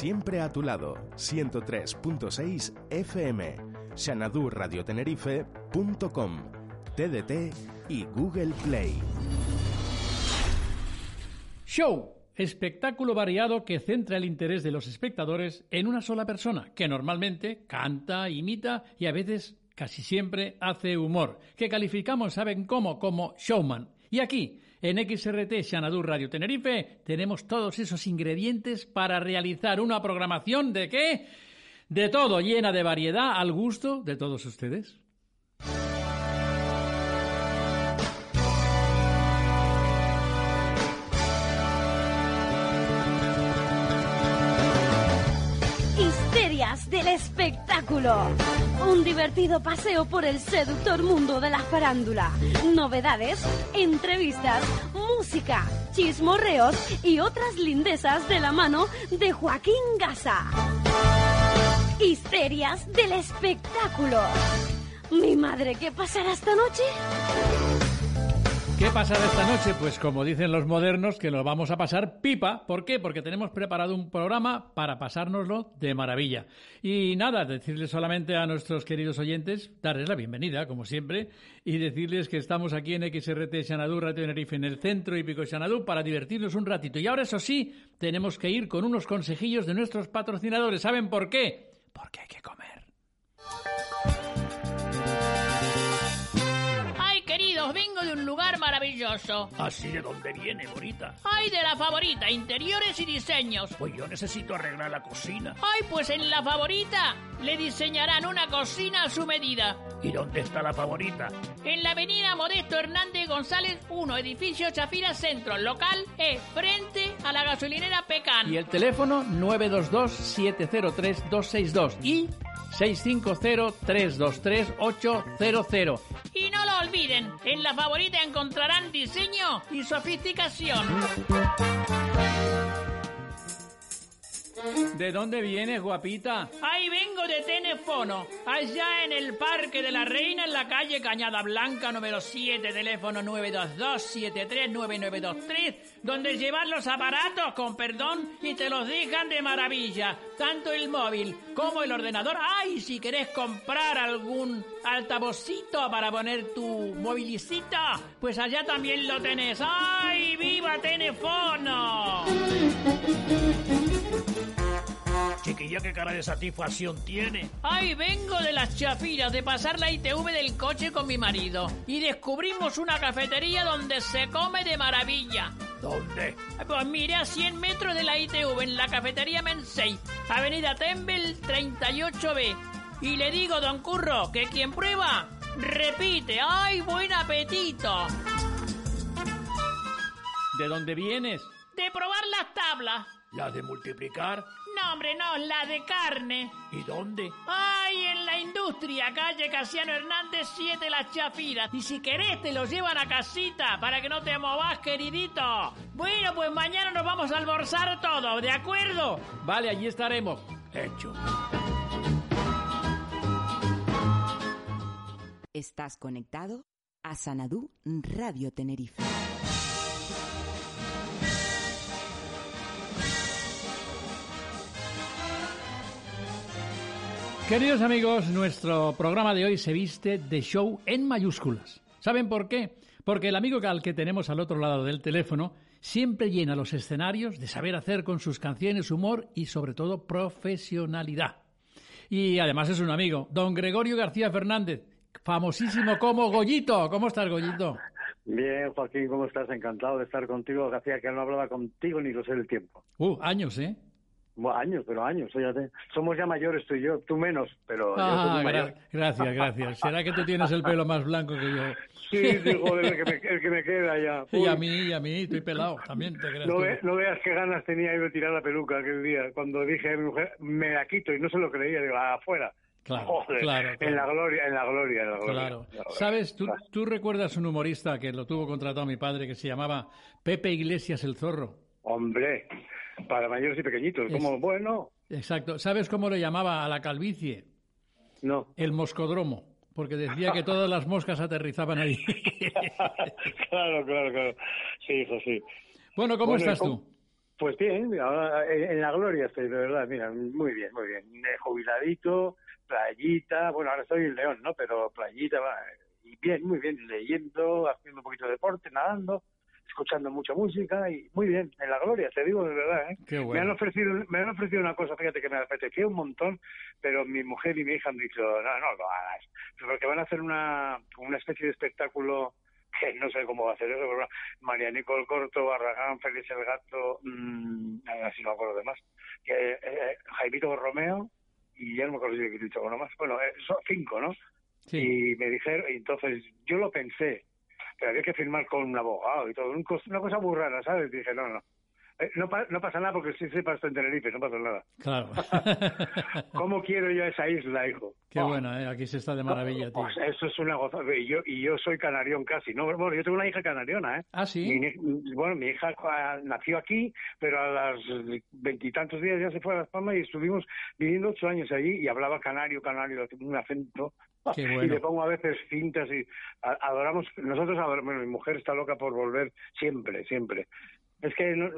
Siempre a tu lado, 103.6 FM, xanadurradiotenerife.com, TDT y Google Play. Show, espectáculo variado que centra el interés de los espectadores en una sola persona, que normalmente canta, imita y a veces, casi siempre, hace humor, que calificamos, ¿saben cómo? Como showman. Y aquí, en XRT Xanadur Radio Tenerife, tenemos todos esos ingredientes para realizar una programación de qué? De todo, llena de variedad al gusto de todos ustedes. Un divertido paseo por el seductor mundo de la farándula. Novedades, entrevistas, música, chismorreos y otras lindezas de la mano de Joaquín Gaza. Histerias del espectáculo. Mi madre, ¿qué pasará esta noche? ¿Qué pasará esta noche? Pues como dicen los modernos, que nos vamos a pasar pipa. ¿Por qué? Porque tenemos preparado un programa para pasárnoslo de maravilla. Y nada, decirles solamente a nuestros queridos oyentes, darles la bienvenida, como siempre, y decirles que estamos aquí en XRT Xanadú, Radio Tenerife, en el centro hípico Xanadú, para divertirnos un ratito. Y ahora, eso sí, tenemos que ir con unos consejillos de nuestros patrocinadores. ¿Saben por qué? Porque hay que comer. Vengo de un lugar maravilloso. ¿Así de dónde viene, bonita? Ay, de la favorita, interiores y diseños. Pues yo necesito arreglar la cocina. Ay, pues en la favorita le diseñarán una cocina a su medida. ¿Y dónde está la favorita? En la avenida Modesto Hernández González 1, edificio Chafira Centro, local E, frente a la gasolinera Pecan. Y el teléfono 922-703-262 y 650-323-800. Y en la favorita encontrarán diseño y sofisticación. ¿De dónde vienes, guapita? Ahí vengo de Tenefono, allá en el Parque de la Reina, en la calle Cañada Blanca, número 7, teléfono 922-739923, donde llevan los aparatos, con perdón, y te los dejan de maravilla, tanto el móvil como el ordenador. ¡Ay, si querés comprar algún altavocito para poner tu movilicito, pues allá también lo tenés! ¡Ay, viva Tenefono! Chiquilla, ¿qué cara de satisfacción tiene? Ay, vengo de las chafiras de pasar la ITV del coche con mi marido y descubrimos una cafetería donde se come de maravilla. ¿Dónde? Pues mire, a 100 metros de la ITV, en la cafetería Mensei, Avenida Tembel 38B. Y le digo, don Curro, que quien prueba, repite. ¡Ay, buen apetito! ¿De dónde vienes? De probar las tablas. ¿La de multiplicar? No, hombre, no, la de carne. ¿Y dónde? ¡Ay, en la industria! Calle Casiano Hernández 7 Las Chafiras. Y si querés te lo llevan a casita para que no te movas, queridito. Bueno, pues mañana nos vamos a almorzar todo, ¿de acuerdo? Vale, allí estaremos. Hecho. Estás conectado a Sanadú Radio Tenerife. Queridos amigos, nuestro programa de hoy se viste de show en mayúsculas. ¿Saben por qué? Porque el amigo al que tenemos al otro lado del teléfono siempre llena los escenarios de saber hacer con sus canciones humor y sobre todo profesionalidad. Y además es un amigo, don Gregorio García Fernández, famosísimo como Goyito. ¿Cómo estás, Goyito? Bien, Joaquín, ¿cómo estás? Encantado de estar contigo. Hacía que no hablaba contigo ni lo sé del tiempo. Uh, años, ¿eh? Bueno, años, pero años, fíjate. Somos ya mayores tú y yo, tú menos, pero yo soy Ah, mayor. gracias, gracias. ¿Será que tú tienes el pelo más blanco que yo? Sí, sí, joder, el que me, el que me queda ya. Y a Uy, mí, y a mí, estoy pelado también, te creas no, tú. ve- no veas qué ganas tenía yo de tirar la peluca aquel día. Cuando dije a mi mujer, me la quito y no se lo creía, digo, afuera. Claro, Joder, claro, En la gloria, en la gloria, en la gloria. Claro. En la gloria. ¿Sabes? ¿tú, Claro. tú recuerdas un humorista que lo tuvo contratado mi padre que se llamaba Pepe Iglesias el Zorro? Hombre, para mayores y pequeñitos, Es- como, bueno, Exacto. ¿Sabes cómo lo llamaba a la calvicie? no. El moscodromo. Porque decía que todas las moscas aterrizaban ahí. claro, claro, claro. Sí, hijo, sí. bueno, ¿cómo Bueno, ¿y estás cómo- tú? Pues bien, ahora en la gloria estoy, de verdad, mira, muy bien, muy bien. Eh, Jubiladito, playita, bueno, ahora estoy en León, ¿no? Pero playita, va, y bien, muy bien, leyendo, haciendo un poquito de deporte, nadando, escuchando mucha música y muy bien, en la gloria, te digo de verdad, ¿eh? Qué Me han bueno. ofrecido, me han ofrecido una cosa, fíjate que me apetecía un montón, pero mi mujer y mi hija han dicho, no, no lo hagas, porque van a hacer una, una especie de espectáculo que no sé cómo va a hacer eso, pero María Nicole Corto, Barragán, Félix el Gato, mmm, así no me acuerdo de más, que, eh, Jaimito Borromeo, y ya no me acuerdo si he dicho uno más, bueno, eh, son cinco, ¿no? Sí. Y me dijeron, entonces yo lo pensé, pero había que firmar con un abogado y todo, una cosa muy ¿sabes? dije, no, no. Eh, no, pa- no pasa nada porque sí sepa esto en Tenerife, no pasa nada. Claro. ¿Cómo quiero yo esa isla, hijo? Qué Oh, bueno, ¿eh? aquí se está de maravilla, tío. pues eso es una gozada. Y yo, y yo soy canarión casi, ¿no? Bueno, yo tengo una hija canariona, ¿eh? Ah, sí. Mi bueno, mi hija nació aquí, pero a los veintitantos días ya se fue a Las Palmas y estuvimos viviendo ocho años allí y hablaba canario, canario, un acento. Qué Y bueno. le pongo a veces cintas y adoramos, nosotros adoramos, bueno, mi mujer está loca por volver siempre, siempre. Es que no-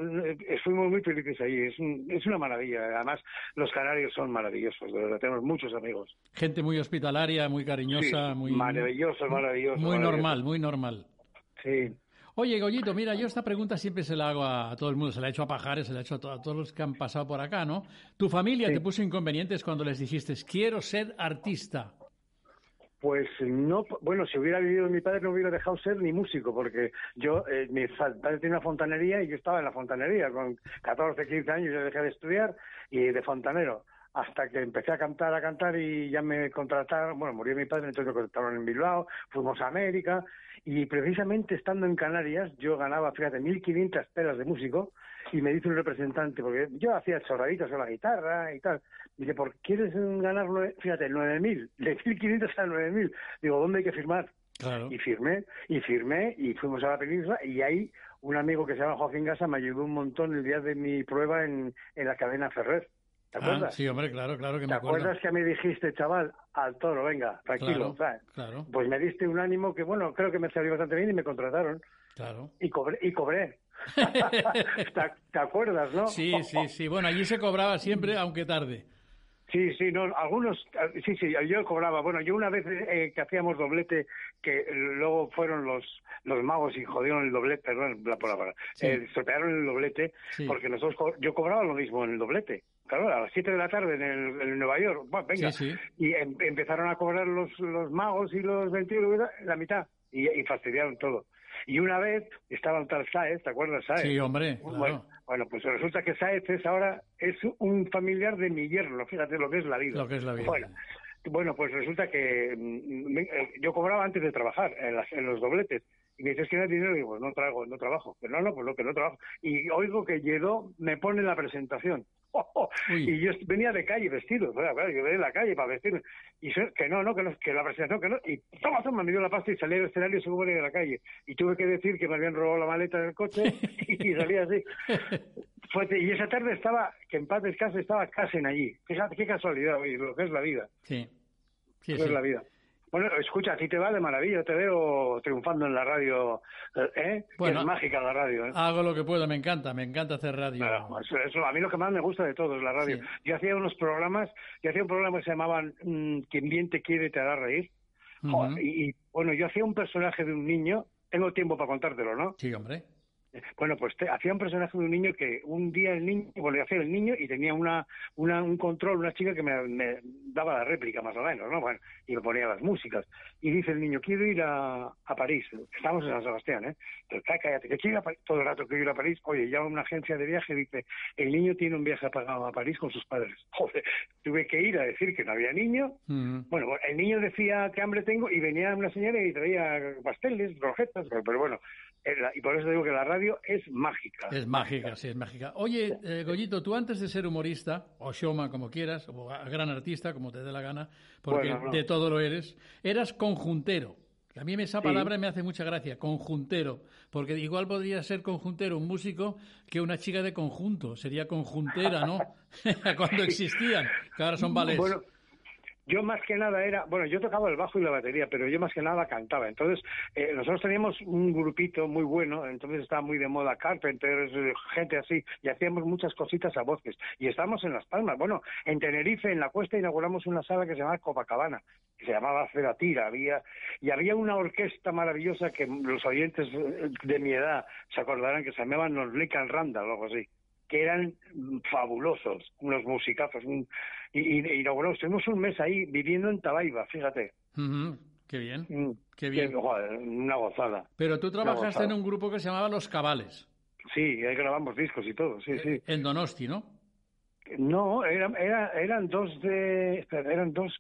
fuimos muy felices allí, es, un- es una maravilla. Además, los canarios son maravillosos, de verdad, tenemos muchos amigos. Gente muy hospitalaria, muy cariñosa, Sí, muy, maravilloso, maravilloso. muy maravilloso. normal, muy normal. Sí. Oye, Goyito, mira, yo esta pregunta siempre se la hago a todo el mundo, se la he hecho a Pajares, se la he hecho a, to- a todos los que han pasado por acá, ¿no? ¿Tu familia Sí. te puso inconvenientes cuando les dijiste, quiero ser artista? Pues no, bueno, si hubiera vivido mi padre no hubiera dejado ser ni músico, porque yo, eh, mi padre tiene una fontanería y yo estaba en la fontanería, con 14, 15 años yo dejé de estudiar y de fontanero, hasta que empecé a cantar, a cantar y ya me contrataron, bueno, murió mi padre, entonces me contrataron en Bilbao, fuimos a América y precisamente estando en Canarias yo ganaba, fíjate, 1.500 pelas de músico y me dice un representante, porque yo hacía chorraditas con la guitarra y tal, Dice, ¿por quieres ganar, nueve- fíjate, 9.000? De 1.500 a 9.000. Digo, ¿dónde hay que firmar? Claro. Y firmé, y firmé, y fuimos a la península, y ahí un amigo que se llama Joaquín Gasa me ayudó un montón el día de mi prueba en, en la cadena Ferrer. ¿Te Ah, acuerdas? sí, hombre, claro, claro que ¿Te me acuerdo. acuerdas que me dijiste, chaval, al toro, venga, tranquilo, Claro, ¿sabes? claro, Pues me diste un ánimo que, bueno, creo que me salió bastante bien y me contrataron. claro. Y cobré. Y cobré. ¿Te, te acuerdas, no? Sí, sí, sí. Bueno, allí se cobraba siempre, aunque tarde. Sí, sí, no, algunos, sí, sí, yo cobraba. Bueno, yo una vez eh, que hacíamos doblete, que luego fueron los los magos y jodieron el doblete, perdón la palabra, Sí. eh, estropearon el doblete, Sí. porque nosotros, co- yo cobraba lo mismo en el doblete. Claro, a las 7 de la tarde en, el, en Nueva York, bueno, venga. Sí. Y em- empezaron a cobrar los, los magos y los ventrílogos la mitad, y, y fastidiaron todo. Y una vez estaba un tal Saez, ¿te acuerdas, Saez? Sí, hombre, claro. Bueno, bueno, pues resulta que Saez es ahora es un familiar de mi yerno, fíjate lo que es la vida. Lo que es la vida. Bueno, bueno, pues resulta que mm, me- eh, yo cobraba antes de trabajar en, las- en los dobletes. Y me dices que no hay dinero, y digo, no traigo, no trabajo. Pero no, no, pues no, que no trabajo. Y oigo que llegó, me pone la presentación. Y yo venía de calle vestido, claro, yo venía de la calle para vestirme. Y so- que no, no, que no, que la presentación, que no. Y toma, toma, me dio la pasta y salí al escenario y se fue de la calle. Y tuve que decir que me habían robado la maleta del coche y salí así. Y esa tarde estaba, que en paz descanse, estaba Casen allí. Fíjate qué casualidad, oye, lo que es la vida. Sí. Sí, lo que sí. es la vida. Bueno, escucha, a ti te va de maravilla, te veo triunfando en la radio, ¿eh? Que Bueno, es mágica la radio, ¿eh? Hago lo que puedo, me encanta, me encanta hacer radio. Eso, eso, a mí lo que más me gusta de todo es la radio. Sí. Yo hacía unos programas, yo hacía un programa que se llamaban mm, Quien bien te quiere te hará reír. Y, y, bueno, yo hacía un personaje de un niño, tengo tiempo para contártelo, ¿no? Sí, hombre. Bueno, pues te- hacía un personaje de un niño que un día el niño, bueno, yo hacía el niño y tenía una, una un control, una chica que me, me daba la réplica más o menos, ¿no? Bueno, y me ponía las músicas. Y dice el niño, quiero ir a, a París. Estamos en San Sebastián, ¿eh? Pero "Cá- cállate, que quiero ir a París. Todo el rato quiero ir a París. Oye, llama a una agencia de viaje y dice, el niño tiene un viaje pagado a París con sus padres. Joder, tuve que ir a decir que no había niño. Ujú. Bueno, el niño decía que hambre tengo y venía una señora y traía pasteles, rojetas, pero, pero bueno, y por eso digo que la radio es mágica. Es mágica, sí, es mágica. Oye, eh, Goyito, tú antes de ser humorista, o showman como quieras, o gran artista, como te dé la gana, porque Bueno, no. de todo lo eres, eras conjuntero. A mí esa Sí. palabra me hace mucha gracia, conjuntero, porque igual podría ser conjuntero un músico que una chica de conjunto, sería conjuntera, ¿no? Cuando existían, que ahora son. Bueno, yo más que nada era, bueno, yo tocaba el bajo y la batería, pero yo más que nada cantaba. Entonces, eh, nosotros teníamos un grupito muy bueno, entonces estaba muy de moda Carpenters, eh, gente así, y hacíamos muchas cositas a voces. Y estábamos en Las Palmas. Bueno, en Tenerife, en la cuesta, inauguramos una sala que se llamaba Copacabana, que se llamaba Ceratira. Había, y había una orquesta maravillosa que los oyentes de mi edad se acordarán que se llamaban Los Lican Randall algo así que eran fabulosos, unos musicazos. Un, y, y estuvimos un mes ahí viviendo en Tabaiba, fíjate. Qué bien, Mm, qué bien. joder, una gozada. Pero tú trabajaste en un grupo que se llamaba Los Cabales, Sí, ahí grabamos discos y todo, sí, sí. en Donosti, ¿no? No, era, era, eran dos de, eran dos,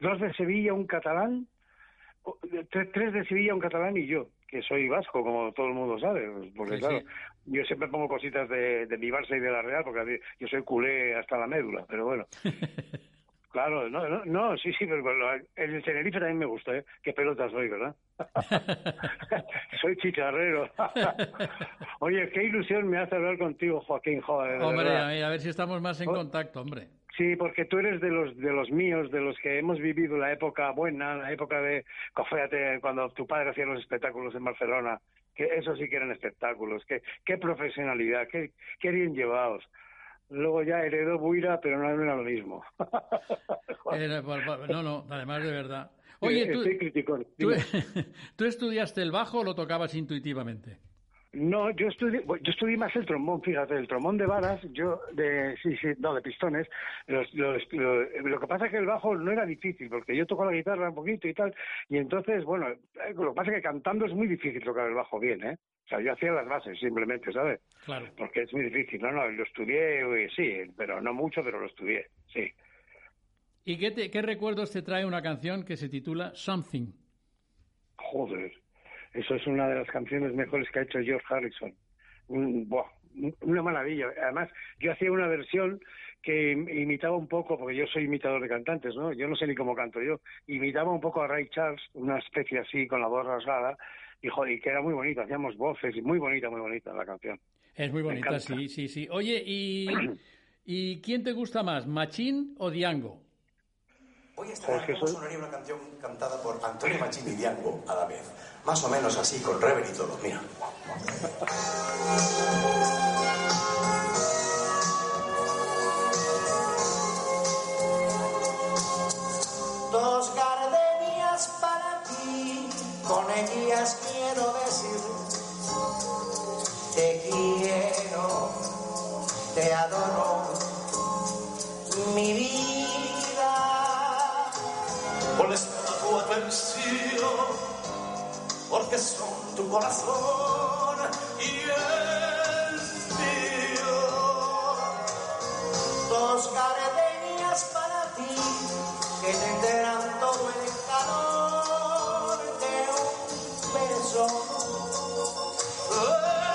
dos de Sevilla, un catalán, tres de Sevilla, un catalán y yo, que soy vasco, como todo el mundo sabe, pues, porque Sí, claro, sí. yo siempre pongo cositas de, de mi Barça y de la Real, porque yo soy culé hasta la médula, pero bueno. Claro, no, no, no, sí, sí, pero el Tenerife también me gusta, ¿eh? Qué pelota soy, ¿verdad? soy chicharrero. Oye, qué ilusión me hace hablar contigo, Joaquín, joder. de Hombre, a ver, a ver si estamos más en Oh. contacto, hombre. Sí, porque tú eres de los de los míos, de los que hemos vivido la época buena, la época de, fíjate, cuando tu padre hacía los espectáculos en Barcelona, que eso sí que eran espectáculos, qué, qué profesionalidad, qué, qué bien llevados. Luego ya heredó Buira, pero no era lo mismo. No, no, además de verdad. Oye, tú. ¿tú estudiaste el bajo o lo tocabas intuitivamente? No, yo estudié, yo estudié más el trombón, fíjate, el trombón de varas, yo de, sí, sí, no, de pistones. Los, los- lo, lo que pasa es que el bajo no era difícil, porque yo toco la guitarra un poquito y tal, y entonces, bueno, eh, lo que pasa es que cantando es muy difícil tocar el bajo bien, ¿eh? O sea, yo hacía las bases simplemente, ¿sabes? Claro. Porque es muy difícil. No, no, lo estudié, eh, sí, pero no mucho, pero lo estudié, sí. ¿Y qué, te- qué recuerdos te trae una canción que se titula Something? Joder, eso es una de las canciones mejores que ha hecho George Harrison. Un- buah, una maravilla. Además, yo hacía una versión que im- imitaba un poco, porque yo soy imitador de cantantes, ¿no? Yo no sé ni cómo canto yo. Imitaba un poco a Ray Charles, una especie así, con la voz rasgada, y, joder, y que era muy bonito. Hacíamos voces, y muy bonita, muy bonita la canción. Es muy bonita, sí, sí, sí. Oye, ¿y, ¿y quién te gusta más, Machín o Diango? Hoy soy- sonaría una canción cantada por Antonio Machín y Diango a la vez. Más o menos así, con rever y todo. Mira. Dos gardenias para ti, con ellas quiero decir, te quiero, te adoro, porque son tu corazón y el mío. Dos gardenias para ti, que tendrán todo el calor de un beso.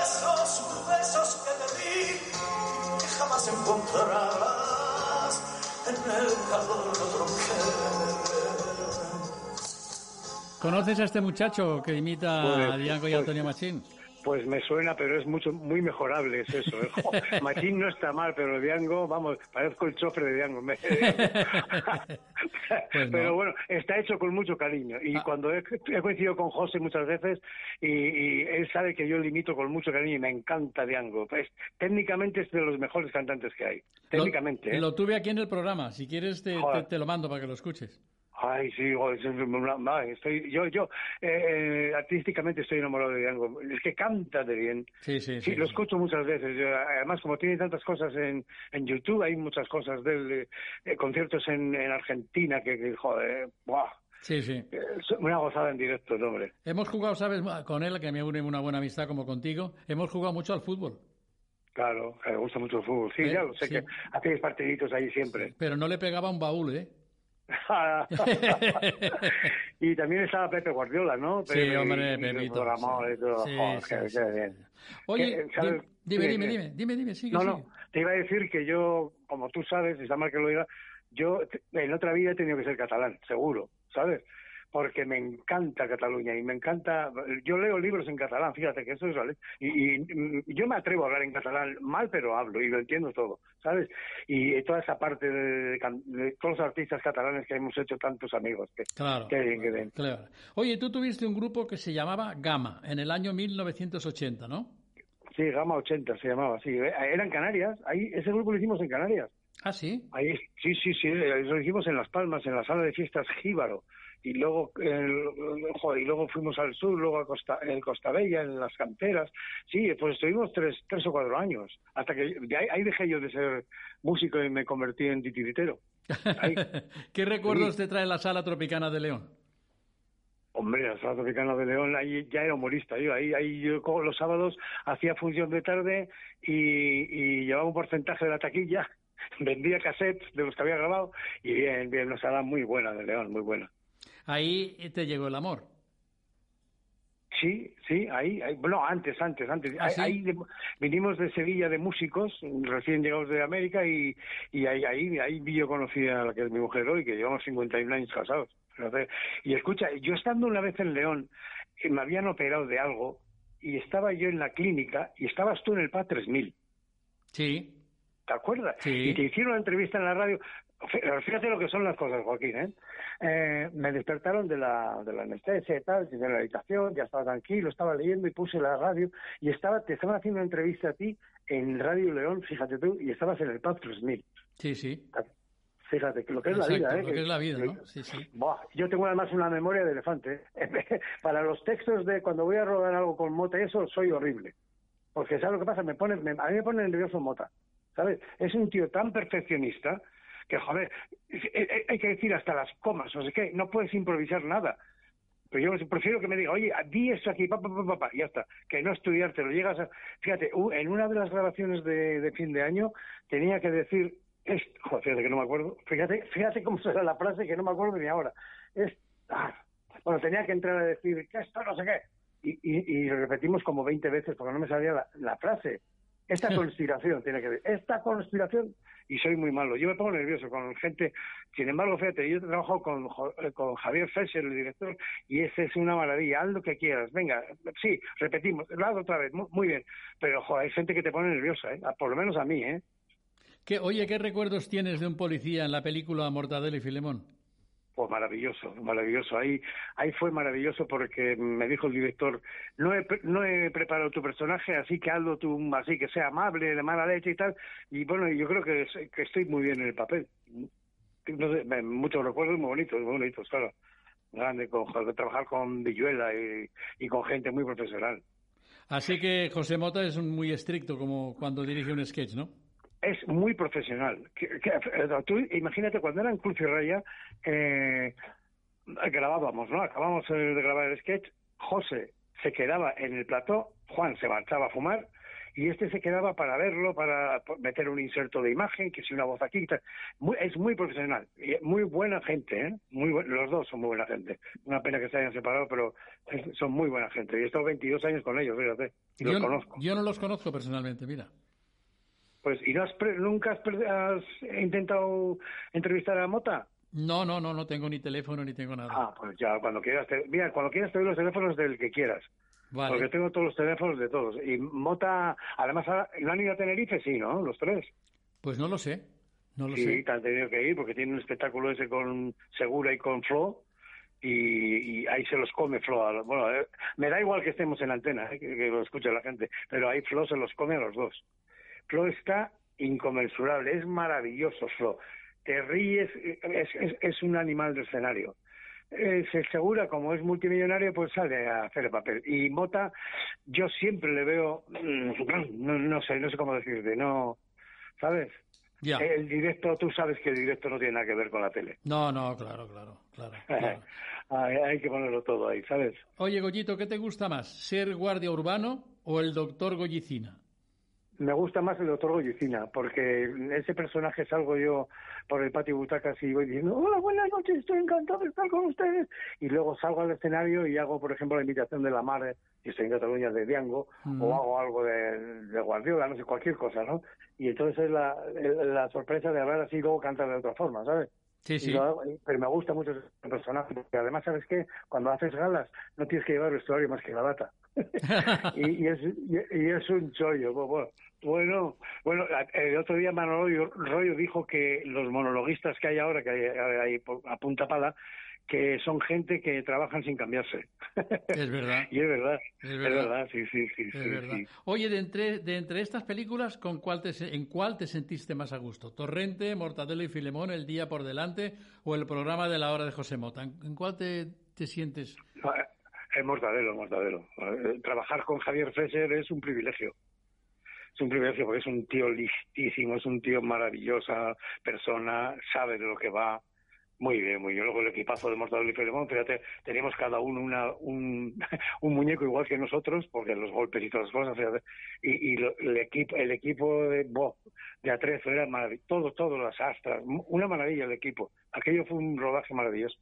Esos besos que te di, que jamás encontrarás en el calor de otro. ¿Conoces a este muchacho que imita a Pues- Diango y pues- Antonio Machín? Pues me suena, pero es mucho muy mejorable, es eso. ¿eh? Machín no está mal, pero Diango, vamos, parezco el chofer de Diango. Pues no. Pero bueno, está hecho con mucho cariño. Y Ah. cuando he, he coincidido con José muchas veces, y, y él sabe que yo le imito con mucho cariño y me encanta Diango. Pues, técnicamente es de los mejores cantantes que hay. Técnicamente, Lo, ¿eh? lo tuve aquí en el programa. Si quieres, te, Joder. te- te lo mando para que lo escuches. Ay, sí, es una- estoy, yo, yo, eh, eh, artísticamente estoy enamorado de Diango. Es que canta de bien. Sí, sí, Sí, sí. lo escucho muchas veces. Yo, además, como tiene tantas cosas en, en YouTube, hay muchas cosas de él, eh, eh, conciertos en, en Argentina que, que, joder, ¡buah! Sí, sí. Es una gozada en directo, hombre. Hemos jugado, ¿sabes? Con él, que me une una buena amistad como contigo. Hemos jugado mucho al fútbol. Claro, le gusta mucho el fútbol. Sí, Eh, ya lo sé sí. que hacéis partiditos ahí siempre. Pero no le pegaba un baúl, ¿eh? y también estaba Pepe Guardiola, ¿no? Sí, hombre, Pepito, sí. Sí, Joder, sí, qué- sí. qué bien. Oye, dime, dime, dime, dime, dime, sigue, No, sigue. no, te iba a decir que yo, como tú sabes, y está mal que lo diga, yo en otra vida he tenido que ser catalán, seguro, ¿sabes? Porque me encanta Cataluña y me encanta. Yo leo libros en catalán, fíjate que eso es ¿vale? y, y, yo me atrevo a hablar en catalán mal, pero hablo y lo entiendo todo, ¿sabes? Y toda esa parte de, todos los artistas catalanes que hemos hecho tantos amigos. Que, claro, que claro. Oye, tú tuviste un grupo que se llamaba Gama en el año 1980, ¿no? Sí, Gama 80 se llamaba, sí. Era en Canarias, ahí ese grupo lo hicimos en Canarias. Ah, sí. Ahí, sí, sí, sí, lo hicimos en Las Palmas, en la sala de fiestas Jíbaro y luego y luego fuimos al sur, luego a Costa, en Costa Bella, en las canteras. Sí, pues estuvimos tres, tres o cuatro años, hasta que ahí, dejé yo de ser músico y me convertí en titiritero. ¿Qué recuerdos te trae la Sala Tropicana de León? Hombre, la Sala Tropicana de León, ahí ya era humorista. Yo ahí, ahí yo los sábados hacía función de tarde y, y llevaba un porcentaje de la taquilla, vendía cassettes de los que había grabado y bien, bien, una sala muy buena de León, muy buena. Ahí te llegó el amor. Sí, sí, ahí, bueno, antes, antes, antes. ¿Ah, ahí, vinimos de Sevilla de músicos, recién llegados de América y, y ahí, ahí, ahí yo conocí a la que es mi mujer hoy, que llevamos 51 años casados. Y escucha, yo estando una vez en León, me habían operado de algo y estaba yo en la clínica y estabas tú en el PA 3000. Sí. ¿Te acuerdas? Sí. Y te hicieron una entrevista en la radio. Fíjate lo que son las cosas, Joaquín, ¿eh? Eh, me despertaron de la, de la anestesia y tal, de la habitación, ya estaba tranquilo, estaba leyendo y puse la radio y estaba te estaban haciendo una entrevista a ti en Radio León, fíjate tú, y estabas en el PAP 3000. Sí, sí. Fíjate, lo que es la vida, ¿eh? Lo que es la vida, ¿no? Sí, sí. yo tengo además una memoria de elefante. ¿eh? Para los textos de cuando voy a rodar algo con Mota y eso, soy horrible. Porque, ¿sabes lo que pasa? Me pone, a mí me pone nervioso Mota. ¿Sabes? Es un tío tan perfeccionista que joder, hay que decir hasta las comas, no sé qué, no puedes improvisar nada. Pero yo prefiero que me diga, oye, di esto aquí, papá, papá, y ya está. Que no estudiarte, lo llegas a... Fíjate, en una de las grabaciones de, fin de año tenía que decir, esto, joder, fíjate que no me acuerdo, fíjate, fíjate cómo será la frase que no me acuerdo ni ahora. Es, ah, bueno, tenía que entrar a decir, que esto no sé qué. Y, y, lo repetimos como 20 veces porque no me salía la frase. Esta conspiración tiene que ver. Esta conspiración y soy muy malo. Yo me pongo nervioso con gente. Sin embargo, fíjate, yo he trabajado con, eh, con Javier Fesser, el director, y ese es una maravilla. Haz lo que quieras. Venga, sí, repetimos, lo hago otra vez. Muy, bien. Pero hay gente que te pone nerviosa, ¿eh? por lo menos a mí. ¿eh? ¿Qué, oye, ¿qué recuerdos tienes de un policía en la película Mortadelo y Filemón? Pues maravilloso, maravilloso. Ahí, ahí fue maravilloso porque me dijo el director, no he, no he preparado tu personaje, así que hazlo tú así, que sea amable, de mala leche y tal. Y bueno, yo creo que, que estoy muy bien en el papel. No sé, muchos recuerdos muy bonitos, muy bonitos, claro. Grande, con, trabajar con Villuela y, y con gente muy profesional. Así que José Mota es muy estricto como cuando dirige un sketch, ¿no? Es muy profesional. tú imagínate cuando era en Cruz y Raya, eh, grabábamos, ¿no? Acabamos de grabar el sketch, José se quedaba en el plató, Juan se marchaba a fumar y este se quedaba para verlo, para meter un inserto de imagen, que si una voz aquí, es muy profesional, y muy buena gente, ¿eh? Muy los dos son muy buena gente. Una pena que se hayan separado, pero son muy buena gente. Y he estado 22 años con ellos, fíjate, y los conozco. Yo no los conozco personalmente, mira. Pues, ¿y no has nunca has, intentado entrevistar a Mota? No, no, no, no tengo ni teléfono ni tengo nada. Ah, pues ya, cuando quieras, te, mira, cuando quieras te doy los teléfonos del que quieras. Vale. Porque tengo todos los teléfonos de todos. Y Mota, además, ¿no han ido a Tenerife? Sí, ¿no? Los tres. Pues no lo sé. No lo sí, sé. te han tenido que ir porque tiene un espectáculo ese con Segura y con Flo. Y, ahí se los come Flo. Bueno, eh, me da igual que estemos en la antena, eh, que, que, lo escuche la gente, pero ahí Flo se los come a los dos. Flo está inconmensurable, es maravilloso Flo. Te ríes, es, es, un animal de escenario. Eh, se asegura, como es multimillonario, pues sale a hacer el papel. Y Mota, yo siempre le veo, mm, no, no sé, no sé cómo decirte, no, ¿sabes? Ya. El directo, tú sabes que el directo no tiene nada que ver con la tele. No, no, claro, claro, claro. hay, hay, que ponerlo todo ahí, ¿sabes? Oye, Goyito, ¿qué te gusta más? ¿Ser guardia urbano o el doctor Goyicina? Me gusta más el doctor Goyicina, porque ese personaje salgo yo por el patio butacas y voy diciendo, hola, buenas noches, estoy encantado de estar con ustedes. Y luego salgo al escenario y hago, por ejemplo, la invitación de la madre, y estoy en Cataluña, de Diango, o hago algo de, Guardiola, no sé, cualquier cosa, ¿no? Y entonces es la, la sorpresa de hablar así y luego cantar de otra forma, ¿sabes? Sí, sí. pero me gusta mucho ese personaje, porque además, ¿sabes qué? Cuando haces galas, no tienes que llevar vestuario más que la bata. y, y, es, y, es un chollo. Bueno, bueno, el otro día Manolo Rollo dijo que los monologuistas que hay ahora, que hay, a punta pala, que son gente que trabajan sin cambiarse. Es verdad. y es verdad. Es verdad, sí, sí, sí. sí, Oye, de entre, de entre estas películas, ¿con cuál te, ¿en cuál te sentiste más a gusto? ¿Torrente, Mortadelo y Filemón, El Día por Delante o el programa de la hora de José Mota? ¿En cuál te, te sientes? Es Mortadelo, Mortadelo. Eh, trabajar con Javier Fesser es un privilegio es un privilegio porque es un tío listísimo, es un tío maravillosa persona, sabe de lo que va, muy bien, muy bien. Luego el equipazo de Mortadelo y Filemón, fíjate, teníamos cada uno una, un, muñeco igual que nosotros, porque los golpes y todas las cosas, fíjate, y, y el equipo el equipo de Bo, de Atrezo, era maravilloso, todo, todo, las astras, una maravilla el equipo. Aquello fue un rodaje maravilloso.